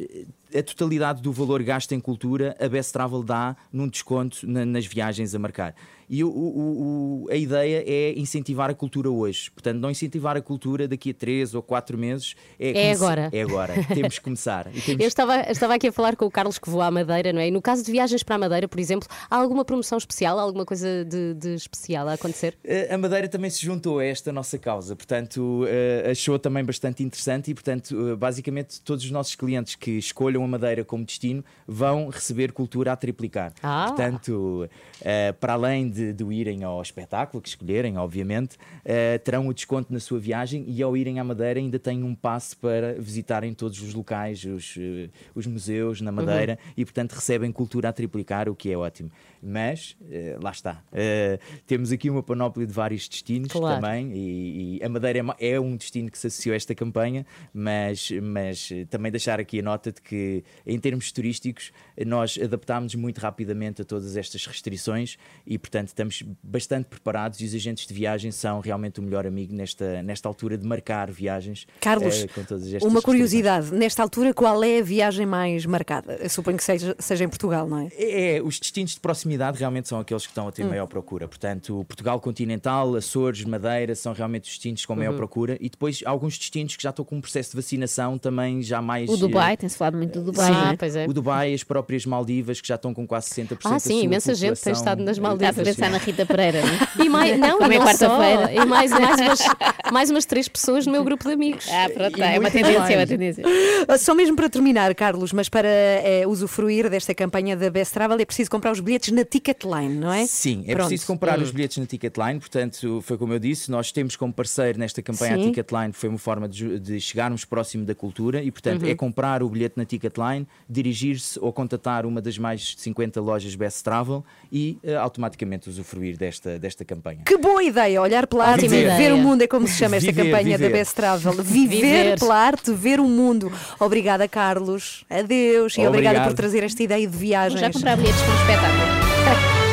a totalidade do valor gasto em cultura, a Best Travel dá num desconto na- nas viagens a marcar. E o- o- o- a ideia é incentivar a cultura hoje. Portanto, não incentivar a cultura daqui a três ou quatro meses. É, É agora. É agora. Temos que começar. Temos Eu estava, estava aqui a falar com o Carlos que voa à Madeira, não é? E no caso de viagens para a Madeira, por exemplo, há alguma promoção especial, há alguma coisa de, de especial a acontecer? Eh, A Madeira também se juntou a esta nossa causa, portanto, eh, achou também bastante interessante e, portanto, eh, basicamente, todos os nossos clientes que escolham a Madeira como destino vão receber cultura a triplicar. Ah. Portanto, eh, para além de, de irem ao espetáculo, que escolherem, obviamente, eh, terão o desconto na sua viagem e ao irem à Madeira ainda têm um passe para visitarem todos os locais, os, eh, os museus na Madeira e, portanto, recebem cultura a triplicar, o que é ótimo. Mas, eh, lá está, eh, temos aqui uma panóplia de vários destinos Claro. também e, e a Madeira é é um destino que se associou a esta campanha, mas, mas eh, também deixar aqui a nota de que, em termos turísticos, nós adaptámos muito rapidamente a todas estas restrições e, portanto, estamos bastante preparados e os agentes de viagem são realmente o melhor amigo nesta, nesta altura de marcar viagens. Carlos, eh, com todas estas uma curiosidade, nesta altura, qual é a viagem mais marcada? Eu suponho que seja, seja em Portugal, não é? É, os destinos de proximidade realmente são aqueles que estão a ter Hum. maior procura. Portanto, Portugal continental, Açores, Madeira são realmente os destinos com maior Uhum. procura. E depois alguns destinos que já estão com um processo de vacinação também já mais. O Dubai, eh, tem-se falado muito do Dubai. Sim, não é? o Dubai, as próprias Maldivas que já estão com quase 60% Ah, sim, imensa gente tem estado nas eh, Maldivas. Está a pensar na Rita Pereira, não é? E mais, não, é não só, quarta-feira. e mais, mais, umas, mais umas três pessoas no meu grupo de amigos. Ah, pronto, E é uma tendência, mais. é uma tendência. Ah, Só mesmo para terminar, Carlos, mas para eh, usufruir desta campanha da Best Travel é preciso comprar os bilhetes na Ticketline, não é? Sim, é Pronto. preciso comprar Hum. os bilhetes na Ticketline, portanto, foi como eu disse, nós temos como parceiro nesta campanha Sim. a Ticketline, foi uma forma de, de chegarmos próximo da cultura e, portanto, Uhum. é comprar o bilhete na Ticketline, dirigir-se ou contatar uma das mais de 50 lojas Best Travel e eh, automaticamente usufruir desta, desta campanha. Que boa ideia, olhar pela arte, ver ideia. o mundo, é como se chama esta Viver, campanha da viver. Best Travel. Viver, Viver. pela arte, ver o mundo. Obrigada, Carlos. Adeus. E obrigada por trazer esta ideia de viagens. Vou já comprar bilhetes para um espetáculo.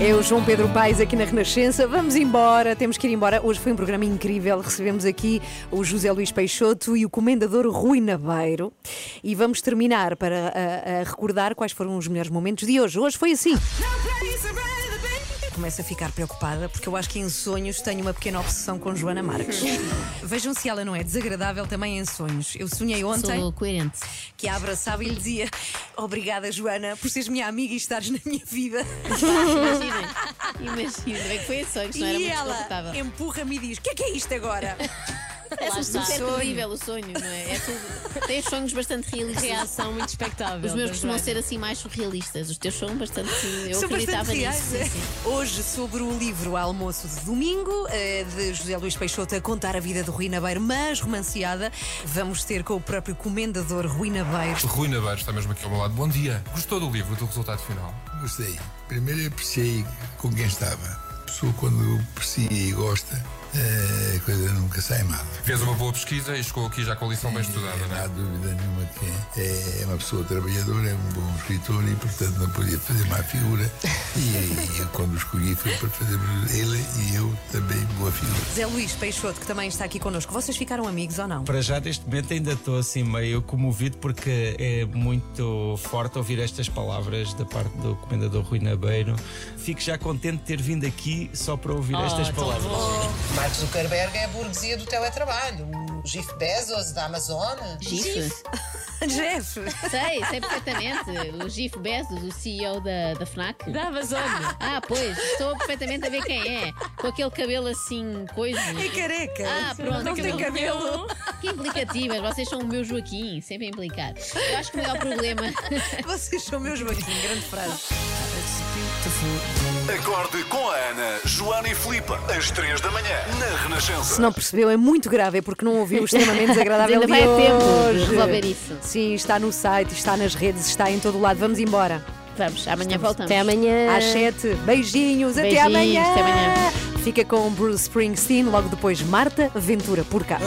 É o João Pedro Paes aqui na Renascença. Vamos embora, temos que ir embora. Hoje foi um programa incrível. Recebemos aqui o José Luís Peixoto e o comendador Rui Nabeiro. E vamos terminar para ah, ah, recordar quais foram os melhores momentos de hoje. Hoje foi assim. Começo a ficar preocupada porque eu acho que em sonhos tenho uma pequena obsessão com Joana Marques. Vejam se ela não é desagradável também em sonhos. Eu sonhei ontem Sou coerente. que a abraçava e lhe dizia: Obrigada, Joana, por seres minha amiga e estares na minha vida. Imaginem, imaginem, foi esse sonho, que não era E muito ela empurra-me e diz: O que é que é isto agora? É é terrível o sonho, não é? é tudo... Tem os sonhos bastante realistas. Reação muito expectável. Os meus costumam Joana. ser assim mais surrealistas. Os teus são bastante. Eu São acreditava bastante nisso. sim, é? sim. Hoje, sobre o livro Almoço de Domingo, eh, de José Luís Peixoto, a contar a vida do Rui Nabeiro, mas romanceada, vamos ter com o próprio comendador Rui Nabeiro. Rui Nabeiro está mesmo aqui ao meu lado. Bom dia. Gostou do livro, do resultado final? Gostei. Primeiro eu apreciei com quem estava. A pessoa quando aprecia e gosta, a coisa nunca sai mal. Fez uma boa pesquisa e chegou aqui já com a lição bem estudada, não Não é? há dúvida nenhuma que é, é uma pessoa trabalhadora, é um bom escritor e, portanto, não podia fazer má figura. E, eu, quando escolhi, foi para fazer ele e eu também boa figura. José Luís Peixoto, que também está aqui connosco. Vocês ficaram amigos ou não? Para já, neste momento, ainda estou assim meio comovido porque é muito forte ouvir estas palavras da parte do Comendador Rui Nabeiro. Fico já contente de ter vindo aqui só para ouvir estas palavras. Mark Zuckerberg é a burguesia do teletrabalho. O Jeff Bezos da Amazon. Gif? Jeff! Sei, sei perfeitamente. O Gif Bezos, o CEO da, da FNAC. Da Amazon. Ah, pois, estou perfeitamente a ver quem é. Com aquele cabelo assim, coisa. É careca. Ah, pronto. Não tem cabelo. Que implicativas, vocês são o meu Joaquim, sempre a implicar. Eu acho que o maior problema. Vocês são meus Joaquim, grande frase. Acorde com a Ana, Joana e Filipe, às 3 da manhã, na Renascença. Se não percebeu, é muito grave, é porque não ouviu o extremamente desagradável Ainda de vai a tempo de hoje. resolver isso. Sim, está no site, está nas redes, está em todo o lado. Vamos embora. Vamos, amanhã voltamos. Até amanhã. Às 7. Beijinhos, até Beijinhos, amanhã. até amanhã. Fica com Bruce Springsteen, logo depois Marta Ventura por cá.